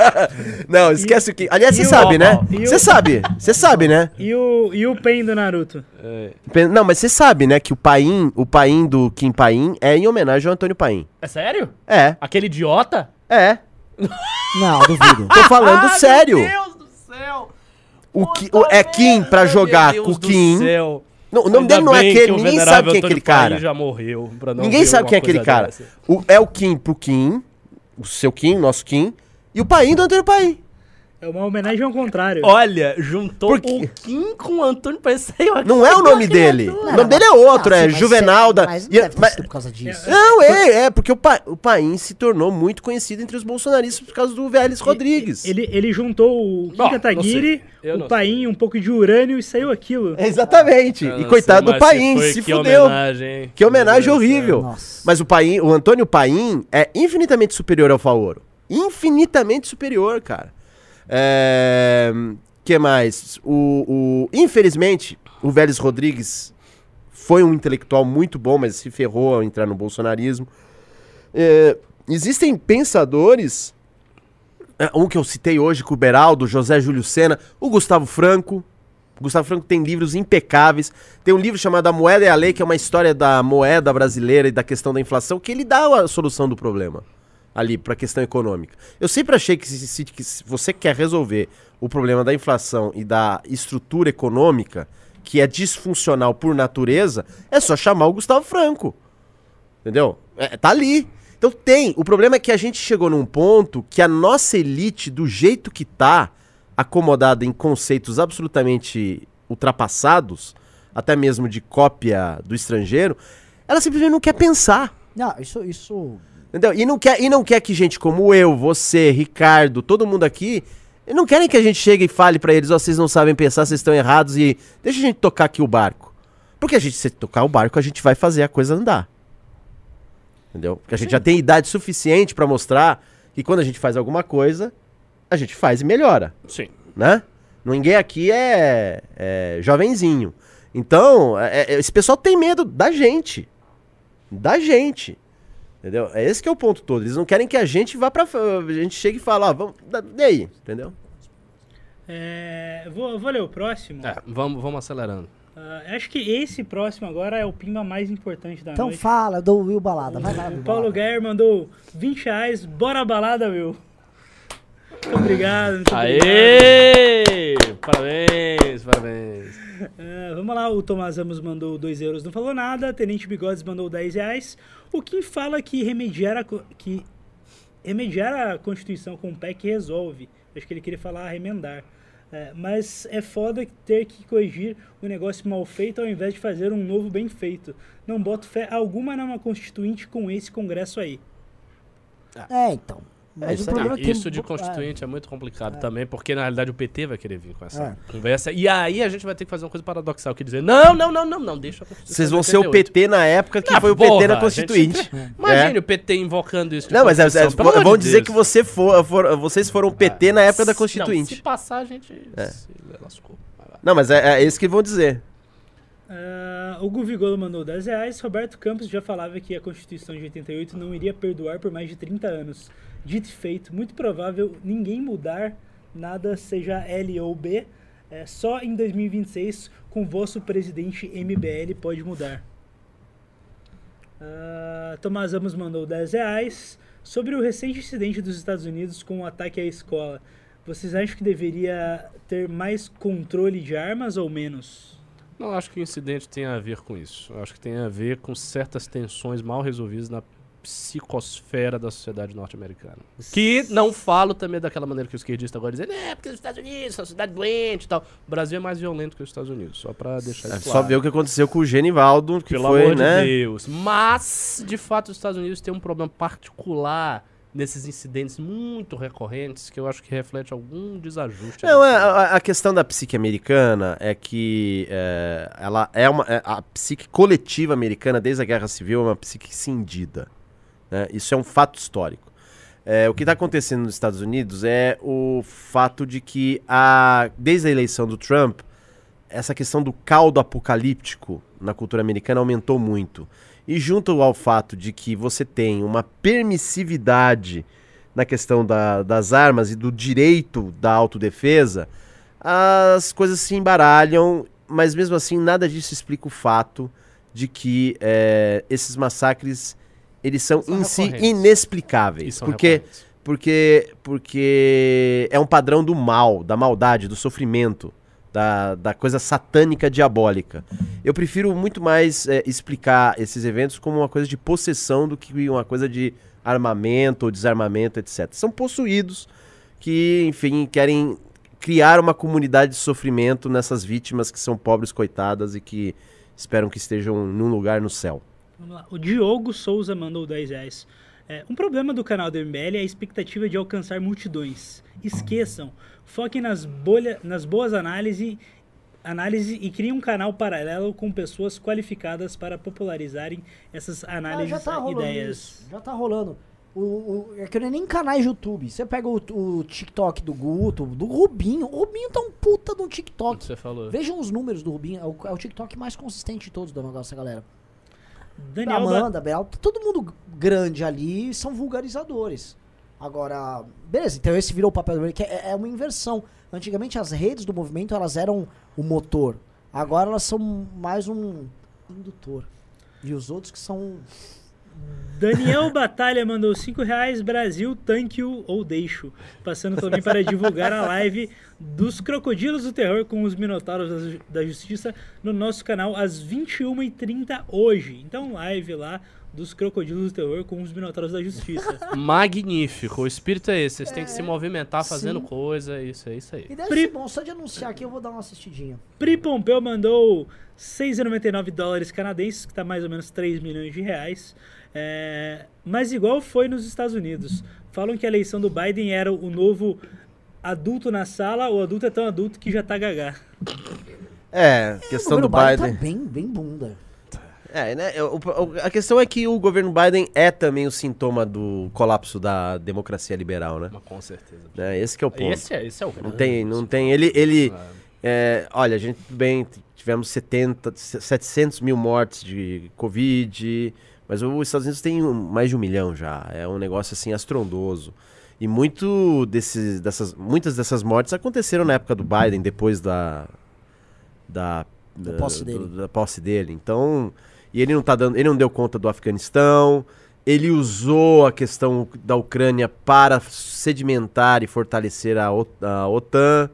não, esquece o que. Aliás, você e o- sabe, né? o- Você sabe. Você sabe, né? E o, e o Pen do Naruto? É, Pen- Não, mas você sabe, né, que o Paim, o Paim do Kim Paim é em homenagem ao Antônio Paim. é sério? É, Aquele idiota? é. Não, duvido. Tô falando Ah, sério. Meu Deus do céu! O, o- é Kim pra jogar com o Kim. Céu. Não, o nome Ainda dele não é bem aquele, que o ninguém sabe quem é aquele cara. Já morreu. Ninguém sabe quem é aquele cara. O, é o Kim pro Kim, o seu Kim, nosso Kim, e o Paim do Antônio Paim. É uma homenagem ao contrário. Olha, juntou Por quê? o Kim com o Antônio Paim. Saiu aqui Não é o nome dele. O nome dele é outro, é Juvenal da. Mas não deve ter mas- por causa disso. Não, é, é, porque o, pa, o Paim se tornou muito conhecido entre os bolsonaristas por causa do Vélez Rodrigues. Ele, ele juntou o Kim Bom, Kataguiri, não o não Paim, um pouco de urânio e saiu aquilo. Exatamente. Eu E não coitado sei do Paim, se que fudeu. Homenagem, hein? Que homenagem horrível. Nossa. Mas o Paim, o Antônio Paim é infinitamente superior ao Faoro. Infinitamente superior, cara. É... que mais? O, o- Infelizmente, o Vélez Rodrigues foi um intelectual muito bom, mas se ferrou ao entrar no bolsonarismo. É, Existem pensadores, é, um que eu citei hoje, com o Beraldo, José Júlio Sena, o Gustavo Franco. O Gustavo Franco tem livros impecáveis. Tem um livro chamado A Moeda e a Lei, que é uma história da moeda brasileira e da questão da inflação, que ele dá a solução do problema ali para a questão econômica. Eu sempre achei que se, se- que se você quer resolver o problema da inflação e da estrutura econômica, que é disfuncional por natureza, é só chamar o Gustavo Franco. Entendeu? É, tá ali. Então tem. O problema é que a gente chegou num ponto que a nossa elite, do jeito que tá, acomodada em conceitos absolutamente ultrapassados, até mesmo de cópia do estrangeiro, ela simplesmente não quer pensar. Não, isso, isso. Entendeu? E não quer, e não quer que gente como eu, você, Ricardo, todo mundo aqui, não querem que a gente chegue e fale pra eles, ó, vocês não sabem pensar, vocês estão errados e deixa a gente tocar aqui o barco. Porque a gente, se tocar o barco, a gente vai fazer a coisa andar. Entendeu? Porque a gente já tem idade suficiente pra mostrar que quando a gente faz alguma coisa, a gente faz e melhora Sim. né? Ninguém aqui é, é jovenzinho. Então, é- é- esse pessoal tem medo da gente. Da gente. Entendeu? É esse que é o ponto todo. Eles não querem que a gente vá pra. f- A gente chegue e fale, ó, vamos. da- Daí, entendeu? É, vou, vou ler o próximo. É, vamos, vamos acelerando. Ah, acho que esse próximo agora é o pimba mais importante da Então noite. fala do Will Balada. Vai lá, O Will Paulo Balada. Guerra mandou 20 reais. Bora balada, Will. Muito obrigado. Muito obrigado. Aê! Parabéns, parabéns. Ah, vamos lá, o Tomás Ramos mandou 2 euros, não falou nada. Tenente Bigodes mandou 10 reais. O Kim fala que remediar a, que remediar a Constituição com o PEC resolve. Acho que ele queria falar remendar. É, mas é foda ter que corrigir o negócio mal feito ao invés de fazer um novo bem feito. Não boto fé alguma numa constituinte com esse congresso aí. É, então. Mas isso o Ah, é que. isso de constituinte é, muito complicado também, porque na realidade o PT vai querer vir com essa É. conversa. E aí a gente vai ter que fazer uma coisa paradoxal que dizer: não, não, não, não, não, deixa a Constituição. Vocês vão ser o 88. PT na época que Ah, foi o porra, PT na Constituinte. gente- Imagine o PT invocando isso. Não, mas é, é, vão de dizer que você for, for- vocês foram PT na época da Não, Constituinte. se passar, a gente É. se lascou. Não, mas é, é isso que vão dizer. Ah, o Guvigolo mandou 10 reais. Roberto Campos já falava que a Constituição de 88 não iria perdoar por mais de 30 anos. Dito e feito, muito provável ninguém mudar nada, seja L ou B. É, só em 2026, com vosso presidente MBL, pode mudar. Ah, Tomás Ramos mandou 10 reais. Sobre o recente incidente dos Estados Unidos com o ataque à escola, vocês acham que deveria ter mais controle de armas ou menos? Não acho que o incidente tenha a ver com isso. Eu acho que tem a ver com certas tensões mal resolvidas na psicosfera da sociedade norte-americana. Que não falo também daquela maneira que o esquerdista agora dizendo, é, porque os Estados Unidos são uma cidade doente e tal. O Brasil é mais violento que os Estados Unidos, só pra deixar É isso só claro. ver o que aconteceu com o Genivaldo, que Pelo foi, amor né? de Deus. Mas, de fato, os Estados Unidos têm um problema particular nesses incidentes muito recorrentes que eu acho que reflete algum desajuste. Não, é, a, a questão da psique americana é que é, ela é uma. é, a psique coletiva americana, desde a Guerra Civil, é uma psique cindida. Né? Isso é um fato histórico. É, o que está acontecendo nos Estados Unidos é o fato de que, a, desde a eleição do Trump, essa questão do caldo apocalíptico na cultura americana aumentou muito. E junto ao fato de que você tem uma permissividade na questão da- das armas e do direito da autodefesa, as coisas se embaralham, mas mesmo assim nada disso explica o fato de que eh, esses massacres eles são, São em si inexplicáveis. Porque recorrentes. porque, porque é um padrão do mal, da maldade, do sofrimento, da, da coisa satânica diabólica. Eu prefiro muito mais é, explicar esses eventos como uma coisa de possessão do que uma coisa de armamento ou desarmamento, etc. São possuídos que, enfim, querem criar uma comunidade de sofrimento nessas vítimas que são pobres coitadas e que esperam que estejam num lugar no céu. Vamos lá. O Diogo Souza mandou 10 reais. É, um problema do canal do MBL é a expectativa de alcançar multidões. Esqueçam, foquem nas, bolha, nas boas análises análise e criem um canal paralelo com pessoas qualificadas para popularizarem essas Ah, análises já tá e rolando ideias. isso. Já tá rolando. O, o, é que não é nem canais de YouTube. Você pega o, o TikTok do Guto, do Rubinho. O Rubinho tá um puta no O que TikTok. você falou. Vejam os números do Rubinho. É o, é o TikTok mais consistente de todos da nossa galera. Daniel Amanda, Bel, todo mundo grande ali são vulgarizadores. Agora, beleza, então esse virou o papel dele, que é, é uma inversão. Antigamente as redes do movimento elas eram o motor. Agora elas são mais um indutor. E os outros que são. Daniel Batalha mandou 5 reais, Brasil, tanque ou deixo. Passando também para divulgar a live dos Crocodilos do Terror com os Minotauros da, Ju- da Justiça no nosso canal às 21h30 hoje. Então, live lá dos Crocodilos do Terror com os Minotauros da Justiça. Magnífico. O espírito é esse. Vocês têm que se movimentar fazendo sim. coisa. Isso é isso aí. E deve Pri- ser bom, só de anunciar aqui eu vou dar uma assistidinha. Pri Pompeu mandou 6,99 dólares canadenses, que está mais ou menos 3 milhões de reais. É, mas igual foi nos Estados Unidos. Falam que a eleição do Biden era o novo adulto na sala, o adulto é tão adulto que já tá gagá. É, questão o do Biden. Tá bem, bem bunda. É, né? o- o- a questão é que o governo Biden é também o sintoma do colapso da democracia liberal, né? Com certeza. né? Esse que é o ponto. Esse é, esse é o Não grande. tem, não tem. Ele, ele é, olha, a gente bem tivemos 70, 700 mil mortes de Covid, mas os Estados Unidos tem mais de um milhão já. É um negócio assim astrondoso. E muito desses, dessas, muitas dessas mortes aconteceram na época do Biden, depois da da, Da posse dele. do- da posse dele. Então, e ele não tá dando, ele não deu conta do Afeganistão. Ele usou a questão da Ucrânia para sedimentar e fortalecer a, O- a OTAN.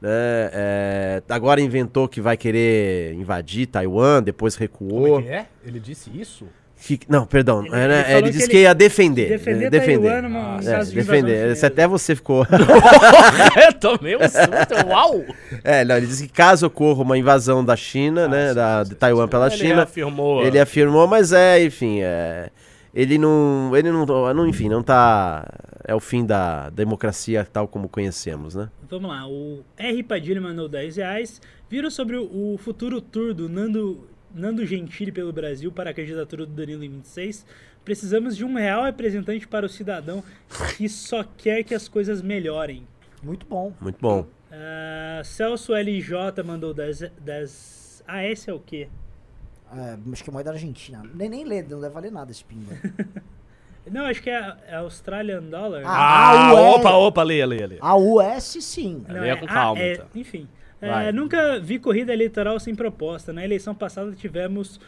né? É, agora inventou que vai querer invadir Taiwan, depois recuou. Como é que é? Ele disse isso? Fique- Não, perdão. Ele- é, né, ele Ele, disse que que, ele- ia defender. defender é, defender. Taiwan numa- num É, defender. Esse até você ficou. Eu tomei um susto. Uau! é, não, ele disse que caso ocorra uma invasão da China, né, sim, da, sim, de Taiwan sim. pela Ele China, afirmou. ele afirmou, mas é, enfim, é, ele não, ele não, não, enfim, não tá, é o fim da democracia tal como conhecemos, né? Vamos lá, o R. Padilha mandou 10 reais. Viram sobre o, o futuro tour do Nando, Nando Gentili pelo Brasil para a candidatura do Danilo em 26? Precisamos de um real representante para o cidadão que só quer que as coisas melhorem. Muito bom. Muito bom. Ah, Celso LJ mandou 10, 10. Ah, esse é o quê? É, acho que é moeda argentina. Nem, nem lê, não deve valer nada esse pimba. Não, acho que é, é Australian Dollar. Ah, Ah, ué. opa, opa, leia, leia, leia. A US sim. Não, leia é- com ah, calma, é- então. Enfim. É, nunca vi corrida eleitoral sem proposta. Na eleição passada tivemos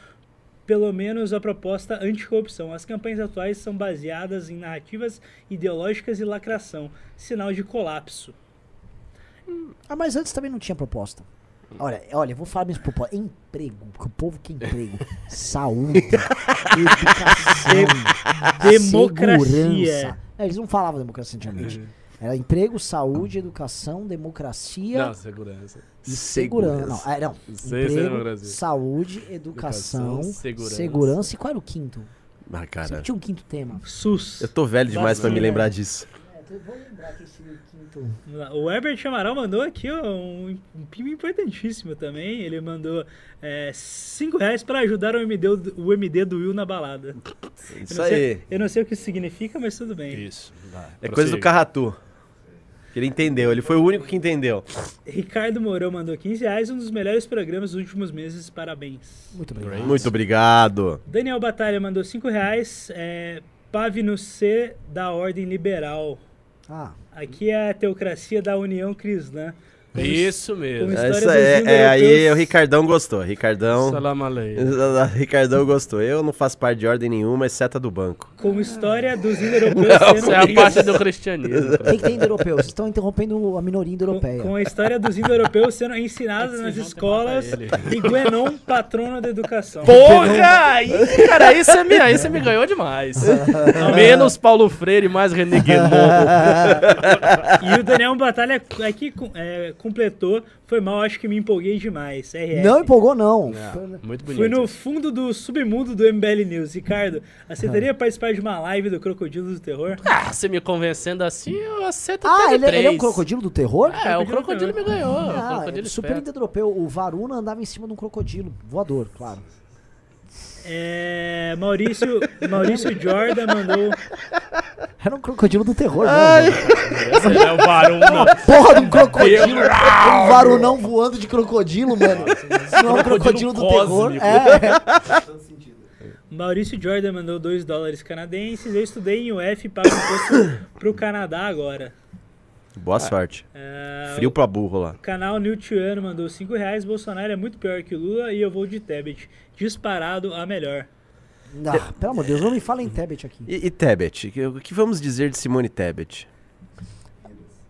pelo menos a proposta anticorrupção. As campanhas atuais são baseadas em narrativas ideológicas e lacração, sinal de colapso. Ah, mas antes também não tinha proposta. Olha, olha, eu vou falar mesmo pro povo. Emprego, porque o povo quer emprego. Saúde, educação, Democracia. segurança. É, eles não falavam democracia antigamente. Era emprego, saúde, educação, democracia Não, segurança. e segurança. Não, é, não. Sim, sim, Emprego, democracia. saúde, educação, Educação, segurança. segurança. E qual era o quinto? Ah, Sempre cara. tinha um quinto tema. SUS. Eu tô velho demais pra me lembrar disso. É, vou lembrar que esse quinto. O Herbert Amaral mandou aqui ó, um, um pimo importantíssimo também. Ele mandou 5 reais pra ajudar o MD, do- o MD do Will na balada. Eu Isso não sei- aí. eu não sei o que isso significa, mas tudo bem. Isso. vai, É coisa do prossiga. Carratu. Ele entendeu, ele foi o único que entendeu. Ricardo Mourão mandou 15 reais, um dos melhores programas dos últimos meses, parabéns. Muito obrigado. Muito obrigado. Daniel Batalha mandou 5 reais, é, Pave no C da Ordem Liberal. Ah, Aqui é a teocracia da União Cristã. Isso mesmo. É, isso é, é, aí indo-europeus. o Ricardão gostou. Ricardão. Salam. Ricardão gostou. Eu não faço parte de ordem nenhuma, exceto a do banco. Como história dos indo-europeus Isso é a parte do cristianismo. quem que tem indo-europeu? Vocês estão interrompendo a minoria Com, indo-europeia. com a história dos indo-europeus sendo ensinadas nas escolas e Guenon, patrono da educação. Porra! Aí, cara, aí você me, aí você me ganhou demais. Menos Paulo Freire, mais René Guénon. E o Daniel Batalha aqui com- é, completou. Foi mal, acho que me empolguei demais. RF. Não empolgou, não. Não, muito bonito. Fui no fundo do submundo do MBL News. Ricardo, aceitaria participar de uma live do Crocodilo do Terror? Ah, você me convencendo assim, eu aceito Ah, ele, ele é um crocodilo do terror? É, o crocodilo me ganhou. o Ah, crocodilo é super indo-europeu. O Varuna andava em cima de um crocodilo voador, claro. É, Maurício, Maurício Jordan mandou. Era um crocodilo do terror, né? Esse é o Varuna. Porra de um crocodilo. um varunão voando de crocodilo, mano. Isso não é um crocodilo do terror. É. Maurício Jordan mandou 2 dólares canadenses. Eu estudei em UF e pago imposto pro Canadá agora. Boa sorte. É, Frio pra burro lá. O canal Niltiano mandou 5 reais. Bolsonaro é muito pior que o Lula e eu vou de Tebet. Disparado a melhor. Ah, pelo amor de Deus, não me fala em Tebet aqui. E, e Tebet? O que vamos dizer de Simone Tebet?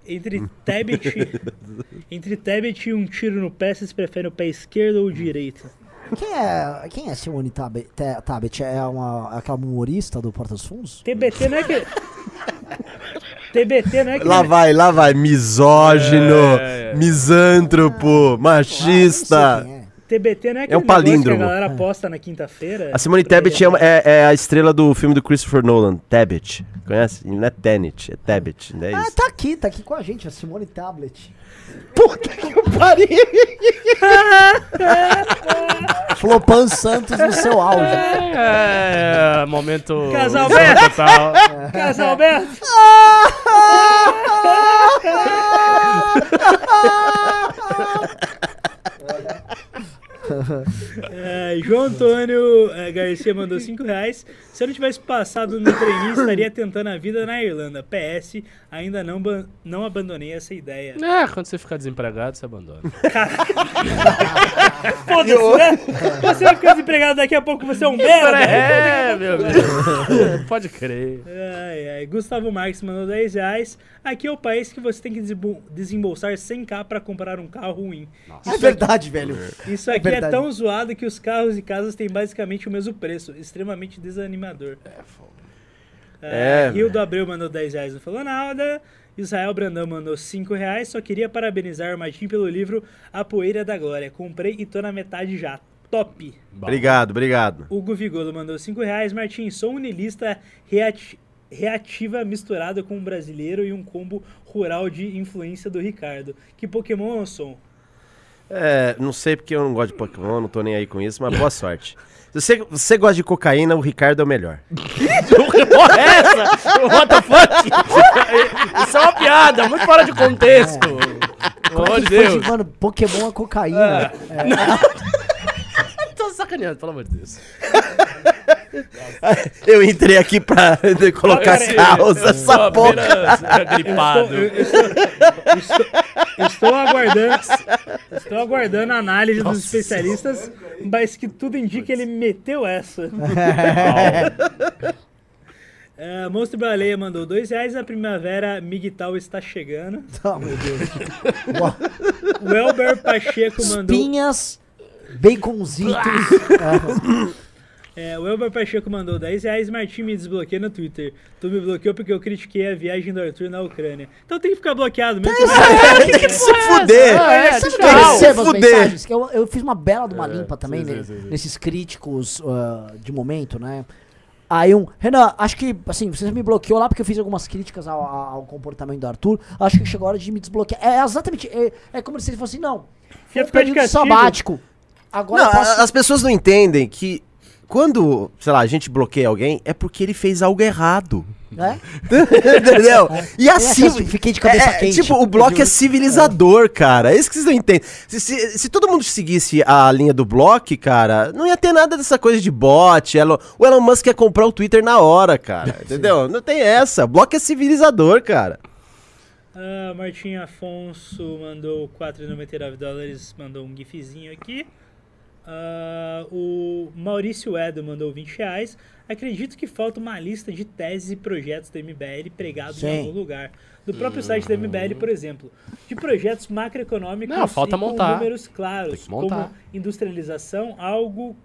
Entre Tebet, entre Tebet e um tiro no pé, vocês preferem o pé esquerdo ou o direito? Quem é, quem é Simone Tabet? Tabet? É uma, aquela humorista do Porta dos Fundos? TBT não é que. TBT é que. Lá vai, lá vai. Misógino, É. misântropo, Ah, machista. É. TBT não é É um aquele palíndromo. que a galera posta na quinta-feira. A Simone Tebet é, uma- é- é a estrela do filme do Christopher Nolan. Tebet. Conhece? Não é Tenet, é Tebet. Não é Ah, isso. tá aqui, tá aqui com a gente, a Simone Tablet. Puta que pariu! Flopan Santos no seu auge. É, momento. Casal Zorra Beto. total. Casal Alberto! É, João Antônio é, Garcia mandou 5 reais. Se eu não tivesse passado no treininho, estaria tentando a vida na Irlanda. PS, ainda não, não abandonei essa ideia. É, quando você ficar desempregado, você abandona. Foda-se, né? Você vai ficar desempregado daqui a pouco, você é um merda. É, meu Deus. Pode crer. Ai, ai. Gustavo Marques mandou 10 reais. Aqui é o país que você tem que desembo- desembolsar 100k pra comprar um carro ruim. É verdade, velho. Isso aqui é, verdade. tão zoado que os carros e casas têm basicamente o mesmo preço. Extremamente desanimador. É, É, Rio do Abreu mandou 10 reais, não falou nada. Israel Brandão mandou 5 reais. Só queria parabenizar o Martim pelo livro A Poeira da Glória. Comprei e tô na metade já. Top! Obrigado, obrigado. Hugo Vigolo mandou 5 reais. Martim, sou um unilista reati- reativa misturada com um brasileiro e um combo rural de influência do Ricardo. Que Pokémon eu sou? É, não sei porque eu não gosto de Pokémon, não tô nem aí com isso, mas boa sorte. Se você, você gosta de cocaína, o Ricardo é o melhor. Que porra é essa? What the fuck? Isso é uma piada, muito fora de contexto. Pelo amor de Que foi de- Deus. Mano, Pokémon é cocaína. Tô sacaneando, pelo amor de Deus. Eu entrei aqui pra colocar causa, eu essa porra. Estou, gripado. eu- eu estou, estou- estou aguardando, estou aguardando a análise dos especialistas, mas que tudo indica que ele meteu essa. É, Monstro Baleia mandou dois reais. A primavera Miguel está chegando. Oh, meu Deus. O Elber Pacheco mandou. Espinhas, baconzitos. É, o Elber Pacheco mandou 10 reais. Martim me desbloqueia no Twitter. Tu me bloqueou porque eu critiquei a viagem do Arthur na Ucrânia. Então tem que ficar bloqueado mesmo. Tem que se fuder. É, Sabe tchau. que as Fuder. eu, eu fiz uma bela de uma limpa também, sim, né? sim, sim. Nesses críticos ah, de momento, né? Aí um, Renan, acho que, assim, você me bloqueou lá porque eu fiz algumas críticas ao, ao- comportamento do Arthur. Acho que chegou a hora de me desbloquear. É exatamente, é, é como se ele fosse, não, foi um período sabático. Agora Não, posso... as pessoas não entendem que quando, sei lá, a gente bloqueia alguém, é porque ele fez algo errado. né? Entendeu? E assim. fiquei de cabeça é, quente. Tipo, o bloco é civilizador, cara. É isso que vocês não entendem. Se, se- se todo mundo seguisse a linha do bloco, cara, não ia ter nada dessa coisa de bot. Elon- o Elon Musk ia comprar o Twitter na hora, cara. Entendeu? Não tem essa. Bloco é civilizador, cara. Ah, Martim Afonso mandou 4,99 dólares, mandou um gifzinho aqui. Ah, o Maurício Edo mandou 20 reais. Acredito que falta uma lista de teses e projetos da MBL pregados Sim. em algum lugar. Do próprio site da MBL, por exemplo. De projetos macroeconômicos Não, falta e com montar. números claros, que montar. como industrialização, algo,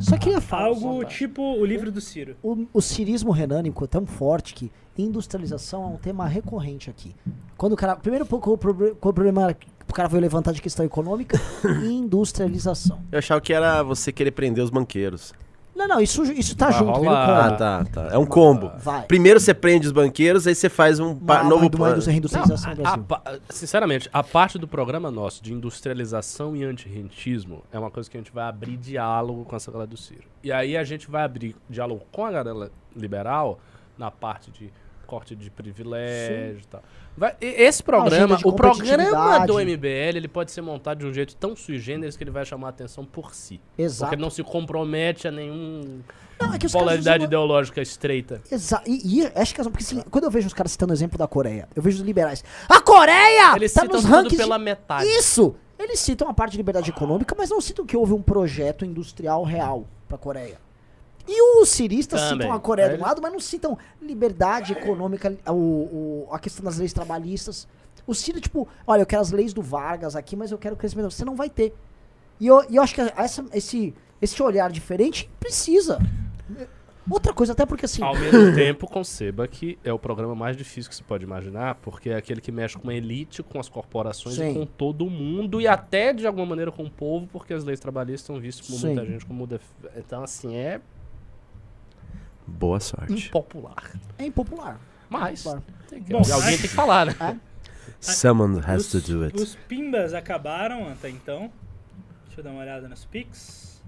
Só queria falar. algo tipo o livro do Ciro. o, o cirismo renânico é tão forte que industrialização é um tema recorrente aqui. Quando o cara. Primeiro, qual o problema que o cara veio levantar de questão econômica? industrialização. Eu achava que era você querer prender os banqueiros. Não, não, isso, isso tá Vai junto, rolar. Ah, tá, tá. É um combo. Vai. Primeiro você prende os banqueiros, aí você faz um pa- Uma, novo plano. no Não, a- a sinceramente, a parte do programa nosso de industrialização e antirrentismo é uma coisa que a gente vai abrir diálogo com essa galera do Ciro. E aí a gente vai abrir diálogo com a galera liberal na parte de corte de privilégio e tal. Vai- esse programa, o programa competitividade. do MBL, ele pode ser montado de um jeito tão sui generis que ele vai chamar a atenção por si. Exato. Porque ele não se compromete a nenhum Não, é polaridade usam- ideológica estreita. Exa e, e acho que é porque assim, quando eu vejo os caras citando o exemplo da Coreia, eu vejo os liberais. A Coreia Eles tá citam nos rankings pela de- metade. Isso! Eles citam a parte de liberdade econômica, mas não citam que houve um projeto industrial real pra Coreia. E os ciristas Também. citam a Coreia de Eles- um lado, mas não citam liberdade econômica, o, o- a questão das leis trabalhistas. O Ciro, tipo, olha, eu quero as leis do Vargas aqui, mas eu quero crescimento. Você não vai ter. E eu, e eu acho que essa- esse, esse olhar diferente precisa. Outra coisa, até porque assim. Ao mesmo tempo, conceba que é o programa mais difícil que se pode imaginar, porque é aquele que mexe com a elite, com as corporações Sim. e com todo mundo, e até de alguma maneira com o povo, porque as leis trabalhistas são vistas por Sim. muita gente como. def- Então, assim, é Boa sorte. impopular. É impopular. Mas, Impopular. tem que- Bom, alguém acho- tem que falar, né? Someone has Os, to do it. os pimbas acabaram até então. Deixa eu dar uma olhada nas pics.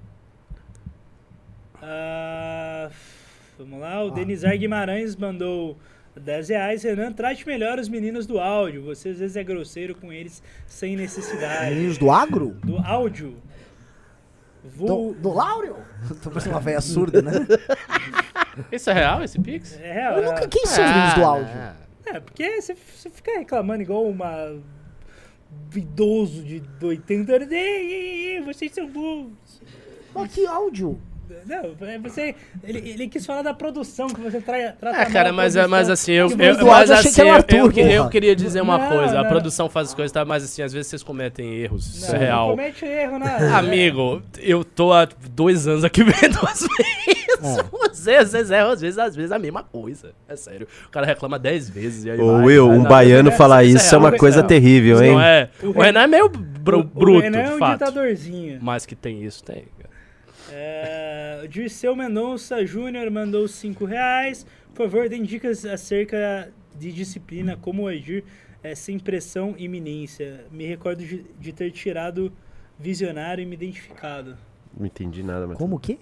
Ah, vamos lá, o Denizar Guimarães mandou 10 reais. Renan, trate melhor os meninos do áudio. Você às vezes é grosseiro com eles sem necessidade. Meninos do agro? Do áudio. Do, Vou... do Laurel? Tô parecendo uma velha surda, né? Isso é real, esse Pix? É real. Eu nunca, é- quem são os meninos do Ah, áudio? não. É, porque você, você fica reclamando igual uma idoso de 80 anos. Ei, ei, ei, vocês são burros. Mas que áudio? Não, é você. Ele, ele quis falar da produção, que você tra, trata É, cara, a mas, é- mas assim, eu, Que eu, mas eu que assim, eu, Arthur, eu, que- eu porra. queria dizer uma Não, coisa. A não. produção faz as coisas, tá? Mas assim, às vezes vocês cometem erros. Isso Não, é real. Não comete erro, né? Amigo, eu tô há dois anos aqui vendo as vezes. Às vezes, às vezes, erram, às vezes, às vezes a mesma coisa. É sério. O cara reclama dez vezes e aí Ô, vai, Will, vai, um baiano é- falar isso é isso é uma isso é coisa terrível, Isso hein? não é. O Renan- é meio bru- O- bruto, O Renan é de um fato. ditadorzinho. Mas que tem isso, tem. É, Dirceu Mendonça Júnior mandou 5 reais. Por favor, dê dicas acerca de disciplina, como agir é, sem pressão e iminência. Me recordo de, de ter tirado visionário e me identificado. Não entendi nada, mas. Como o quê?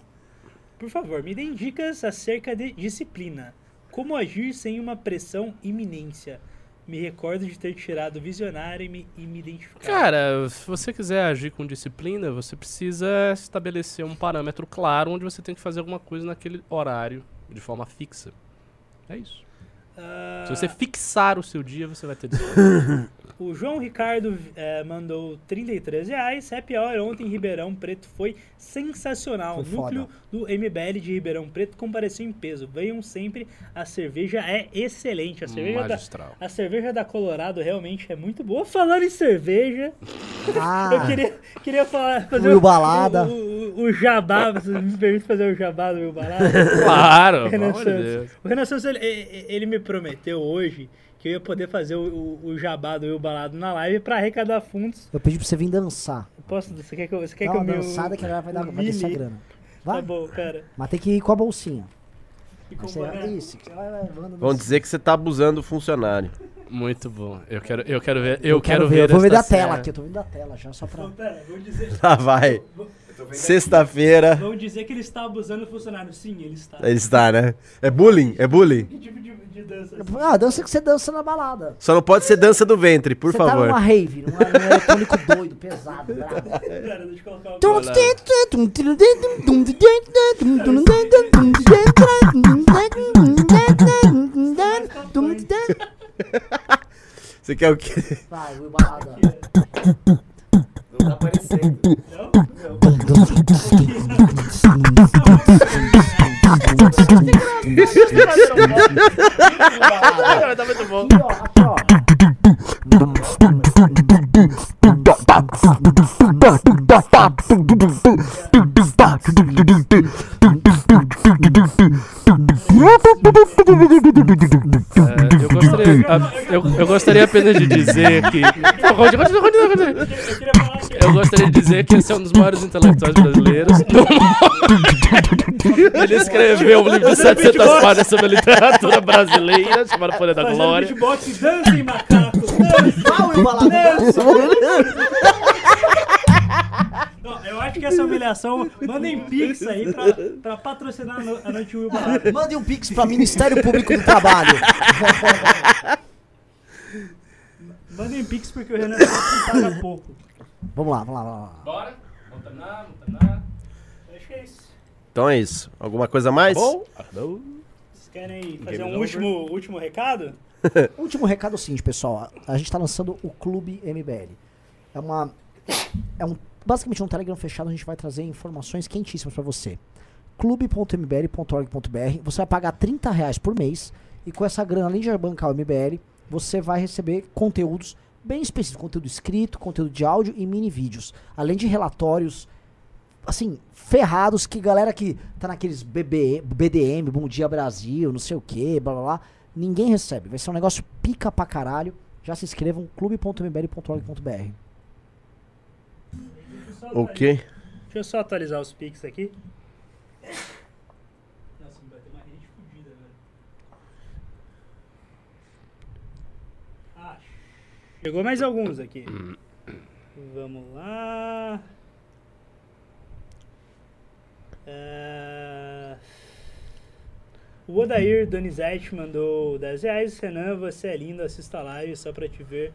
Por favor, me deem dicas acerca de disciplina. Como agir sem uma pressão iminência. Me recordo de ter tirado visionário e me, e me identificado. Cara, se você quiser agir com disciplina, você precisa estabelecer um parâmetro claro onde você tem que fazer alguma coisa naquele horário, de forma fixa. É isso. Ah, Se você fixar o seu dia, você vai ter disciplina. O João Ricardo eh, mandou 33 reais. Happy Hour ontem em Ribeirão Preto foi sensacional. Foi o núcleo do MBL de Ribeirão Preto compareceu em peso. Venham sempre, a cerveja é excelente. A cerveja, da, a cerveja da Colorado realmente é muito boa. Falando em cerveja, Ah, eu queria, queria falar, fazer Will Balada. O, o, o jabá. Você me permite fazer o jabá do Will Balada? Claro, Renan Santos. Deus. O Renan Santos, ele- ele me prometeu hoje que eu ia poder fazer o, o, o jabá do Will Balado na live pra arrecadar fundos. eu pedi pra você vir dançar. Posso, você quer que eu, você quer Dá que eu me... dançada que agora vai dar vai humilhe? descer a grana. Tá Vai, bom, cara. mas tem que ir com a bolsinha. E com Você, isso, você vai levando. Vão dizer que você tá abusando do funcionário. Muito bom. Eu quero, eu quero ver. Eu, Eu quero ver, eu vou ver da tela aqui, eu tô vendo da tela já, só pra... Não, pera, vou dizer, Lá vai. Sexta-feira. vão dizer que ele está abusando do funcionário. Sim, ele está. Ele está, né? É bullying? É bullying? Que tipo de, de dança? Ah, dança que você dança na balada. Só não pode ser dança do ventre, por você favor. tá numa rave, num, eletrônico doido, pesado, bravo. Pera, deixa eu colocar o... Você quer o quê? Vai, Will Balada. Não tá aparecendo. Eu gostaria apenas de dizer que. Eu gostaria de dizer que esse é um dos maiores intelectuais brasileiros. Ele escreveu um livro de 700 páginas sobre a literatura brasileira, chamado Poder da Glória. beatbox, dancem, macaco! Dancem! Ah, Will Balada. Não, eu acho que essa humilhação, mandem pix aí pra, pra patrocinar a no- a Noite Will Balada. Mande um pix pra Ministério Público do Trabalho. Mandem pix porque o Renan paga pouco. Vamos lá, vamos lá, vamos lá. Bora? Vamos terminar, vamos terminar. Acho que é isso. Então é isso. Alguma coisa mais? Bom? Vocês querem fazer Game um over. último, último recado? Último recado é o seguinte, pessoal. A gente tá lançando o Clube MBL. É uma. É um. Basicamente um Telegram fechado, a gente vai trazer informações quentíssimas pra você. clube.mbl.org.br. Você vai pagar 30 reais por mês. E com essa grana, além de bancar o MBL, você vai receber conteúdos bem específicos. Conteúdo escrito, conteúdo de áudio e mini vídeos. Além de relatórios assim, ferrados que galera que tá naqueles BB, BDM, Bom Dia Brasil, não sei o que, blá blá blá, ninguém recebe. Vai ser um negócio pica pra caralho. Já se inscrevam, clube.mbl.org.br. Ok. Deixa eu só atualizar os pics aqui. Nossa, vai ter uma rede fodida, velho. Ah, chegou mais alguns aqui. Vamos lá. É, O Odair Donizete mandou 10 reais. Renan, você é lindo, assista a live só pra te ver.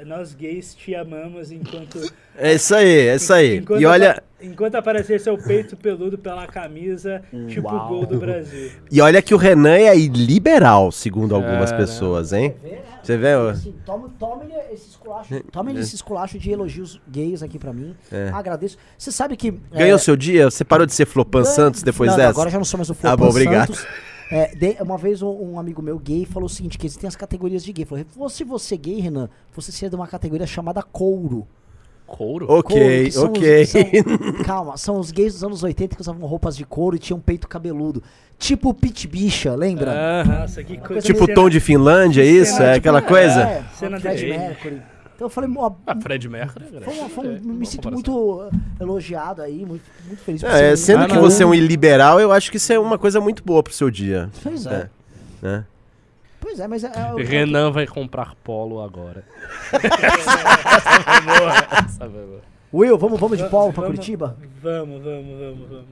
É, Nós gays te amamos enquanto É isso aí, é isso aí. Enquanto, E olha, enquanto aparecer seu peito peludo pela camisa, tipo Uau. gol do Brasil. e olha que o Renan é liberal, segundo algumas É, pessoas, hein? Vê, né? Você vê? ó? Assim, tome, tome esse esculacho, esse esculacho de elogios gays aqui pra mim. É. Agradeço. Você sabe que. Ganhou é, seu dia? Você parou de ser Flopan Santos depois não, dessa? Agora já não sou mais o Ah, Flopan bom, obrigado. Santos. É, de- uma vez um, um amigo meu gay falou o seguinte: que existem as categorias de gay. Falou, se você é gay, Renan, você seria de uma categoria chamada couro. Couro? Couro, Ok, que são os- ok. são- calma, são os gays dos anos 80 que usavam roupas de couro e tinham peito cabeludo. Tipo Pit Bicha, lembra? Aham. Nossa, que coisa. Tipo tom de Finlândia, é isso? cena, É tipo, aquela coisa? É, Cena de- Mercury. Então eu falei, ó, Ah, Fred Mercury. né, foi foi é, me sinto comparação. muito uh, elogiado aí, muito, muito feliz por É, sendo Ah, que não. você é um iliberal, eu acho que isso é uma coisa muito boa pro seu dia. Pois é. É. Né? Pois é, mas é, é, o- Renan vai comprar polo agora. Essa foi boa. Essa foi boa. Will, vamos, vamos de polo pra vamos- Curitiba? Vamos, vamos, vamos, vamos.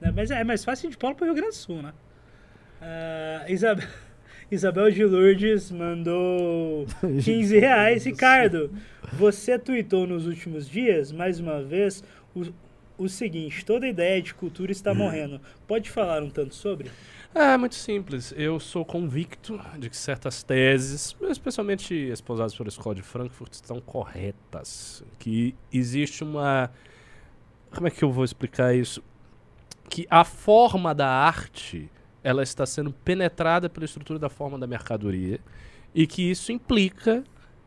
É, mas é mais fácil de Paulo para o Rio Grande do Sul, né? Ah, Isabel, Isabel de Lourdes mandou 15 reais. Ricardo, você tweetou nos últimos dias, mais uma vez, o, o seguinte: toda ideia de cultura está morrendo. Pode falar um tanto sobre? É muito simples. Eu sou convicto de que certas teses, especialmente esposadas pela Escola de Frankfurt, estão corretas. Que existe uma. Como é que eu vou explicar isso? Que a forma da arte ela está sendo penetrada pela estrutura da forma da mercadoria e que isso implica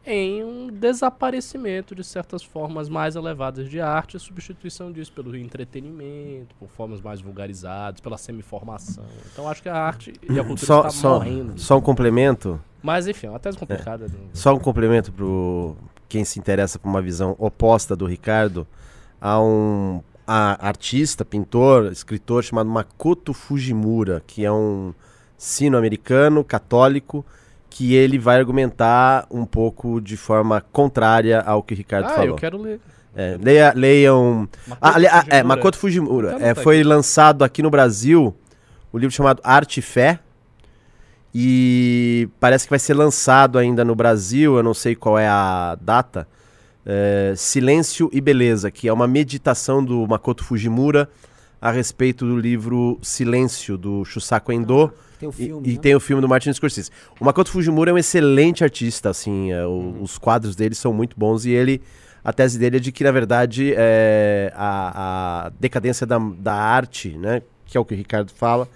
em um desaparecimento de certas formas mais elevadas de arte e substituição disso pelo entretenimento, por formas mais vulgarizadas, pela semiformação. Então acho que a arte e a cultura Só, está só, morrendo. só um complemento. Mas enfim, é uma tese complicada. não- Só um complemento pro quem se interessa por uma visão oposta do Ricardo. Há um a- artista, pintor, escritor chamado Makoto Fujimura, que é um sino-americano católico que ele vai argumentar um pouco de forma contrária ao que o Ricardo Ah, falou. eu quero ler. É, leia, leiam. Makoto Ah, ali- ah, é, Fujimura. Makoto Fujimura. Então É, tá foi aqui. lançado aqui no Brasil o livro chamado Arte e Fé. E parece que vai ser lançado ainda no Brasil, eu não sei qual é a data. É, Silêncio e Beleza, que é uma meditação do Makoto Fujimura a respeito do livro Silêncio, do Shusaku Endo. Tem o E, filme. e né? tem o filme do Martin Scorsese. O Makoto Fujimura é um excelente artista, assim, é, o- os quadros dele são muito bons e ele, a tese dele é de que, na verdade, é, a, a decadência da, da arte, né, que é o que o Ricardo fala,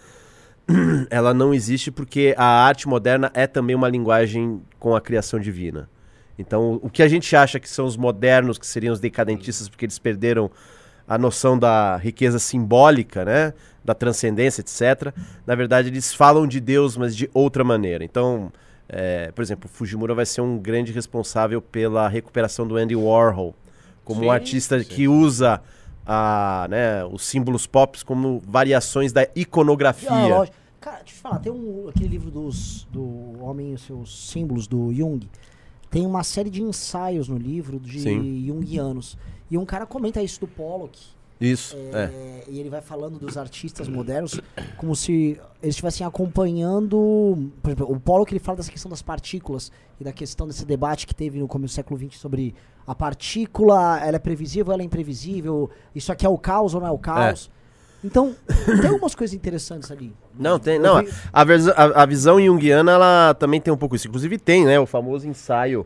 ela não existe porque a arte moderna é também uma linguagem com a criação divina. Então, o que a gente acha que são os modernos, que seriam os decadentistas, porque eles perderam a noção da riqueza simbólica, né? Da transcendência, etc. Na verdade, eles falam de Deus, mas de outra maneira. Então, é, por exemplo, Fujimura vai ser um grande responsável pela recuperação do Andy Warhol, como Sim, um artista sim. que usa a, né, os símbolos pop como variações da iconografia. Ah. Cara, deixa eu te falar, tem um, aquele livro dos, do Homem e os seus símbolos, do Jung. Tem uma série de ensaios no livro de Sim. Jungianos. E um cara comenta isso do Pollock. Isso, é. É, E ele vai falando dos artistas modernos como se eles estivessem acompanhando. Por exemplo, o Pollock ele fala dessa questão das partículas e da questão desse debate que teve no começo do século XX sobre a partícula, ela é previsível, ela é imprevisível, isso aqui é o caos ou não é o caos. Então, tem algumas coisas interessantes ali. Não, tem. Eu Não, vi- a, a- a visão junguiana, ela também tem um pouco isso. Inclusive tem, né, o famoso ensaio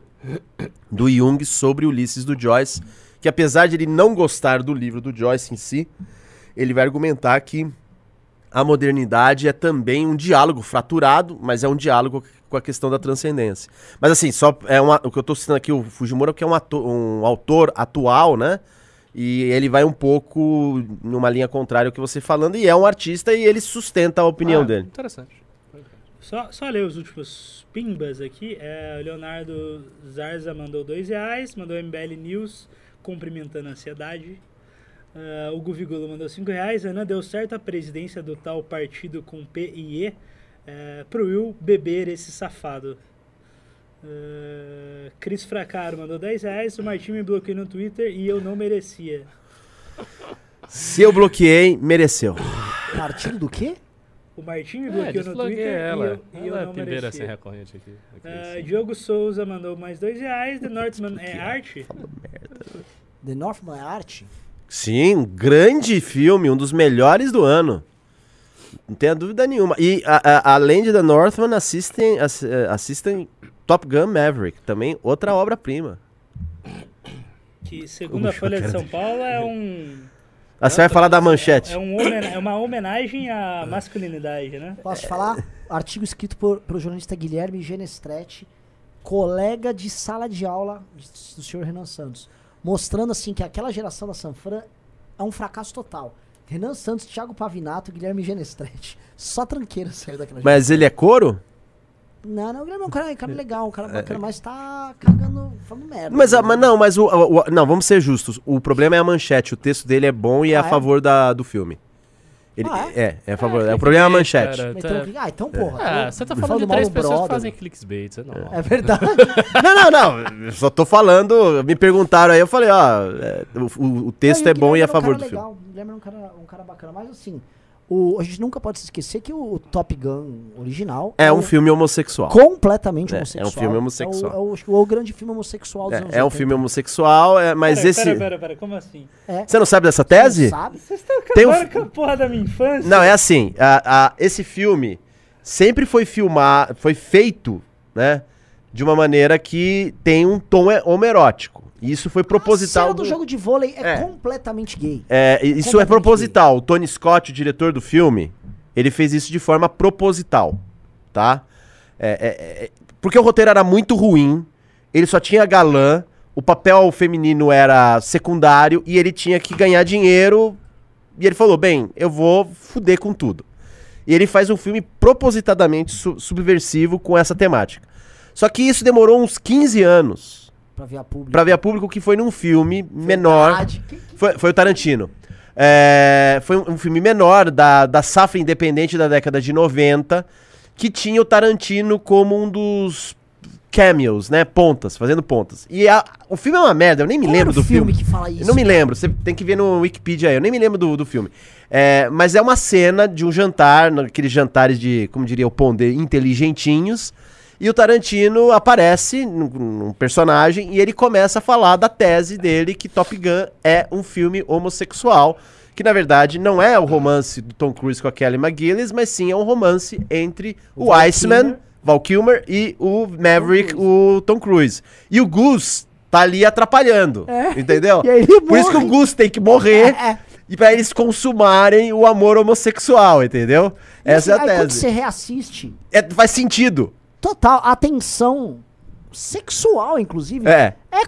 do Jung sobre Ulisses do Joyce, que apesar de ele não gostar do livro do Joyce em si, ele vai argumentar que a modernidade é também um diálogo fraturado, mas é um diálogo com a questão da transcendência. Mas assim, só é uma, o que eu estou citando aqui o Fujimura, que é um, ato- um autor atual, né? E ele vai um pouco numa linha contrária ao que você falando, e é um artista e ele sustenta a opinião Ah, dele. Interessante. Só, só ler os últimos pimbas aqui. É, o Leonardo Zarza mandou dois reais, mandou MBL News cumprimentando a ansiedade. Ah, o Guvigolo mandou cinco reais. Ana deu certo a presidência do tal partido com P e E. É, pro Will beber esse safado. Ah, Cris Fracaro mandou 10 reais. O Martim me bloqueou no Twitter e eu não merecia. Se eu bloqueei, mereceu. Partido do quê? O Martim me É, bloqueou no desbloqueei Twitter ela. e eu, e eu ela é não merecia. recorrente aqui. aqui Ah, assim. Diogo Souza mandou mais dois reais. The Northman é arte? The Northman é arte? Sim, um grande filme, um dos melhores do ano. Não tenha dúvida nenhuma. E a- a- além de The Northman, assistem, ass- eh, assistem Top Gun Maverick, também outra obra-prima. Que segundo a Folha de São Paulo é um. Ah, você vai falar da manchete. É, um homen- é uma homenagem à masculinidade, né? Posso falar? Artigo escrito por, pelo jornalista Guilherme Genestretti, colega de sala de aula do senhor Renan Santos. Mostrando assim que aquela geração da Sanfran é um fracasso total. Renan Santos, Thiago Pavinato, Guilherme Genestretti. Só tranqueira saiu daquela Mas ele é couro? Não, não, o Guilherme é um cara, um cara legal, um cara bacana, mas tá cagando, falando merda. Mas, né? mas não, mas o, o- o- Não, vamos ser justos. O problema é a manchete. O texto dele é bom e é Ah, a é? favor da, do filme. Ele, Ah, é? é, a favor. é, o problema é a manchete. Cara, Então, tá- ah, então porra. Eu- você tá falando de três pessoas que brother. fazem clickbait, é. É verdade. Não, não, não. Eu só tô falando. Me perguntaram aí, eu falei, ó. é, o, o- texto Não, é bom e é a um favor cara do filme. legal. O Guilherme era um cara, um cara bacana. Mas assim, O, a gente nunca pode se esquecer que o Top Gun original É um o- filme homossexual. completamente É, é um homossexual. filme homossexual. É o, é o- o grande filme homossexual dos anos É, é um 80. filme homossexual, é, mas pera, esse. Pera, pera, pera, como assim? Você não sabe dessa tese? Sabe? Vocês estão Tem um acabando fi- com a porra da minha infância? Não, é assim. a- a- esse filme sempre foi filmar, foi feito, né? De uma maneira que tem um tom é, homoerótico. E isso foi A proposital. cena do do- jogo de vôlei é, É. completamente gay. É, isso é Completamente proposital. O Tony Scott, o diretor do filme, ele fez isso de forma proposital, tá? É, é, é, porque o roteiro era muito ruim, ele só tinha galã, o papel feminino era secundário e ele tinha que ganhar dinheiro. E ele falou: bem, eu vou fuder com tudo. E ele faz um filme propositadamente su- subversivo com essa temática. Só que isso demorou uns 15 anos Pra ver a público. pra ver a público que foi num filme menor. Verdade. Que- Foi, foi o Tarantino. É, foi um, um filme menor da, da safra independente da década de 90, que tinha o Tarantino como um dos cameos, né? Pontas, fazendo pontas. E a- o filme é uma merda, eu nem me Qual lembro do filme. filme que fala isso? Eu não me lembro, você tem que ver no Wikipedia aí, eu nem me lembro do, do filme. É, mas é uma cena de um jantar, naqueles jantares de, como diria o Pondé, inteligentinhos. E o Tarantino aparece num, personagem e ele começa a falar da tese dele que Top Gun é um filme homossexual. Que na verdade não é o romance do Tom Cruise com a Kelly McGillis, mas sim é um romance entre o, Val Iceman. Val Kilmer e o Maverick, o Tom Cruise. E o Goose tá ali atrapalhando. É. Entendeu? Por isso que o. Goose tem que morrer É, é. e pra eles consumarem o amor homossexual, entendeu? E Essa assim, é a aí quando tese. você reassiste, É, faz sentido. Total, a tensão sexual, inclusive, É. é,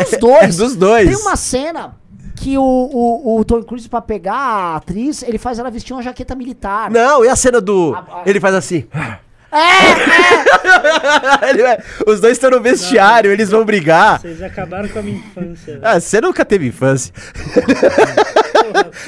é dos dois. É dos dois. Tem uma cena que o, o, o Tom Cruise, pra pegar a atriz, ele faz ela vestir uma jaqueta militar. Não, e a cena do. A- a- Ele faz assim. É, vai- Os dois estão no vestiário, eles vão brigar. Vocês acabaram com a minha infância. velho. Ah, você nunca teve infância.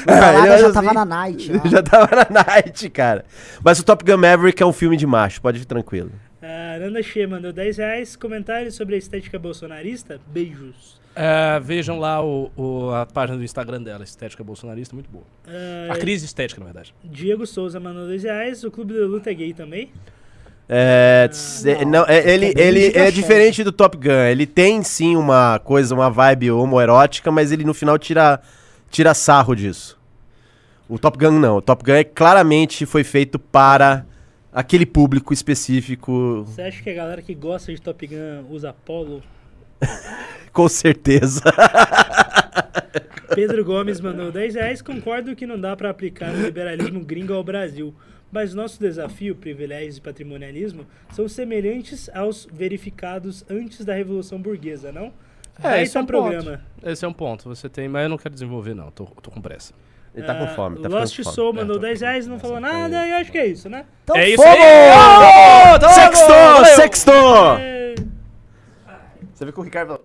Porra, já tava assim. na night. Já tava na night, cara. Mas o Top Gun Maverick é um filme de macho, pode ir tranquilo. A Nanda Xê mandou 10 reais. Comentários sobre a estética bolsonarista? Beijos. É, vejam lá o, o- a página do Instagram dela, Estética Bolsonarista, muito boa. Ah, A crise estética, na verdade. Diego Souza mandou 2 reais. O Clube da Luta é gay também? É, não. não, é, ele, É bem ele é diferente do Top Gun. Ele tem sim uma coisa, uma vibe homoerótica, mas ele no final tira, tira sarro disso. O Top Gun não. O Top Gun é, claramente foi feito para aquele público específico, Você acha que a galera que gosta de Top Gun usa polo? com certeza. Pedro Gomes mandou 10 reais. Concordo que não dá pra aplicar o liberalismo gringo ao Brasil. Mas nosso desafio, privilégios e patrimonialismo são semelhantes aos verificados antes da Revolução Burguesa, não? É, Esse esse é um programa. Esse é um ponto. Você tem, mas eu não quero desenvolver, não. Tô, tô com pressa. Ele tá com fome, tá Lost com Soul fome. mandou É, tô 10 reais, não falou nada, e eu acho que é isso, né? Então É isso fomos! aí! Sextou! valeu! Sextou! É, Você vê que o Ricardo...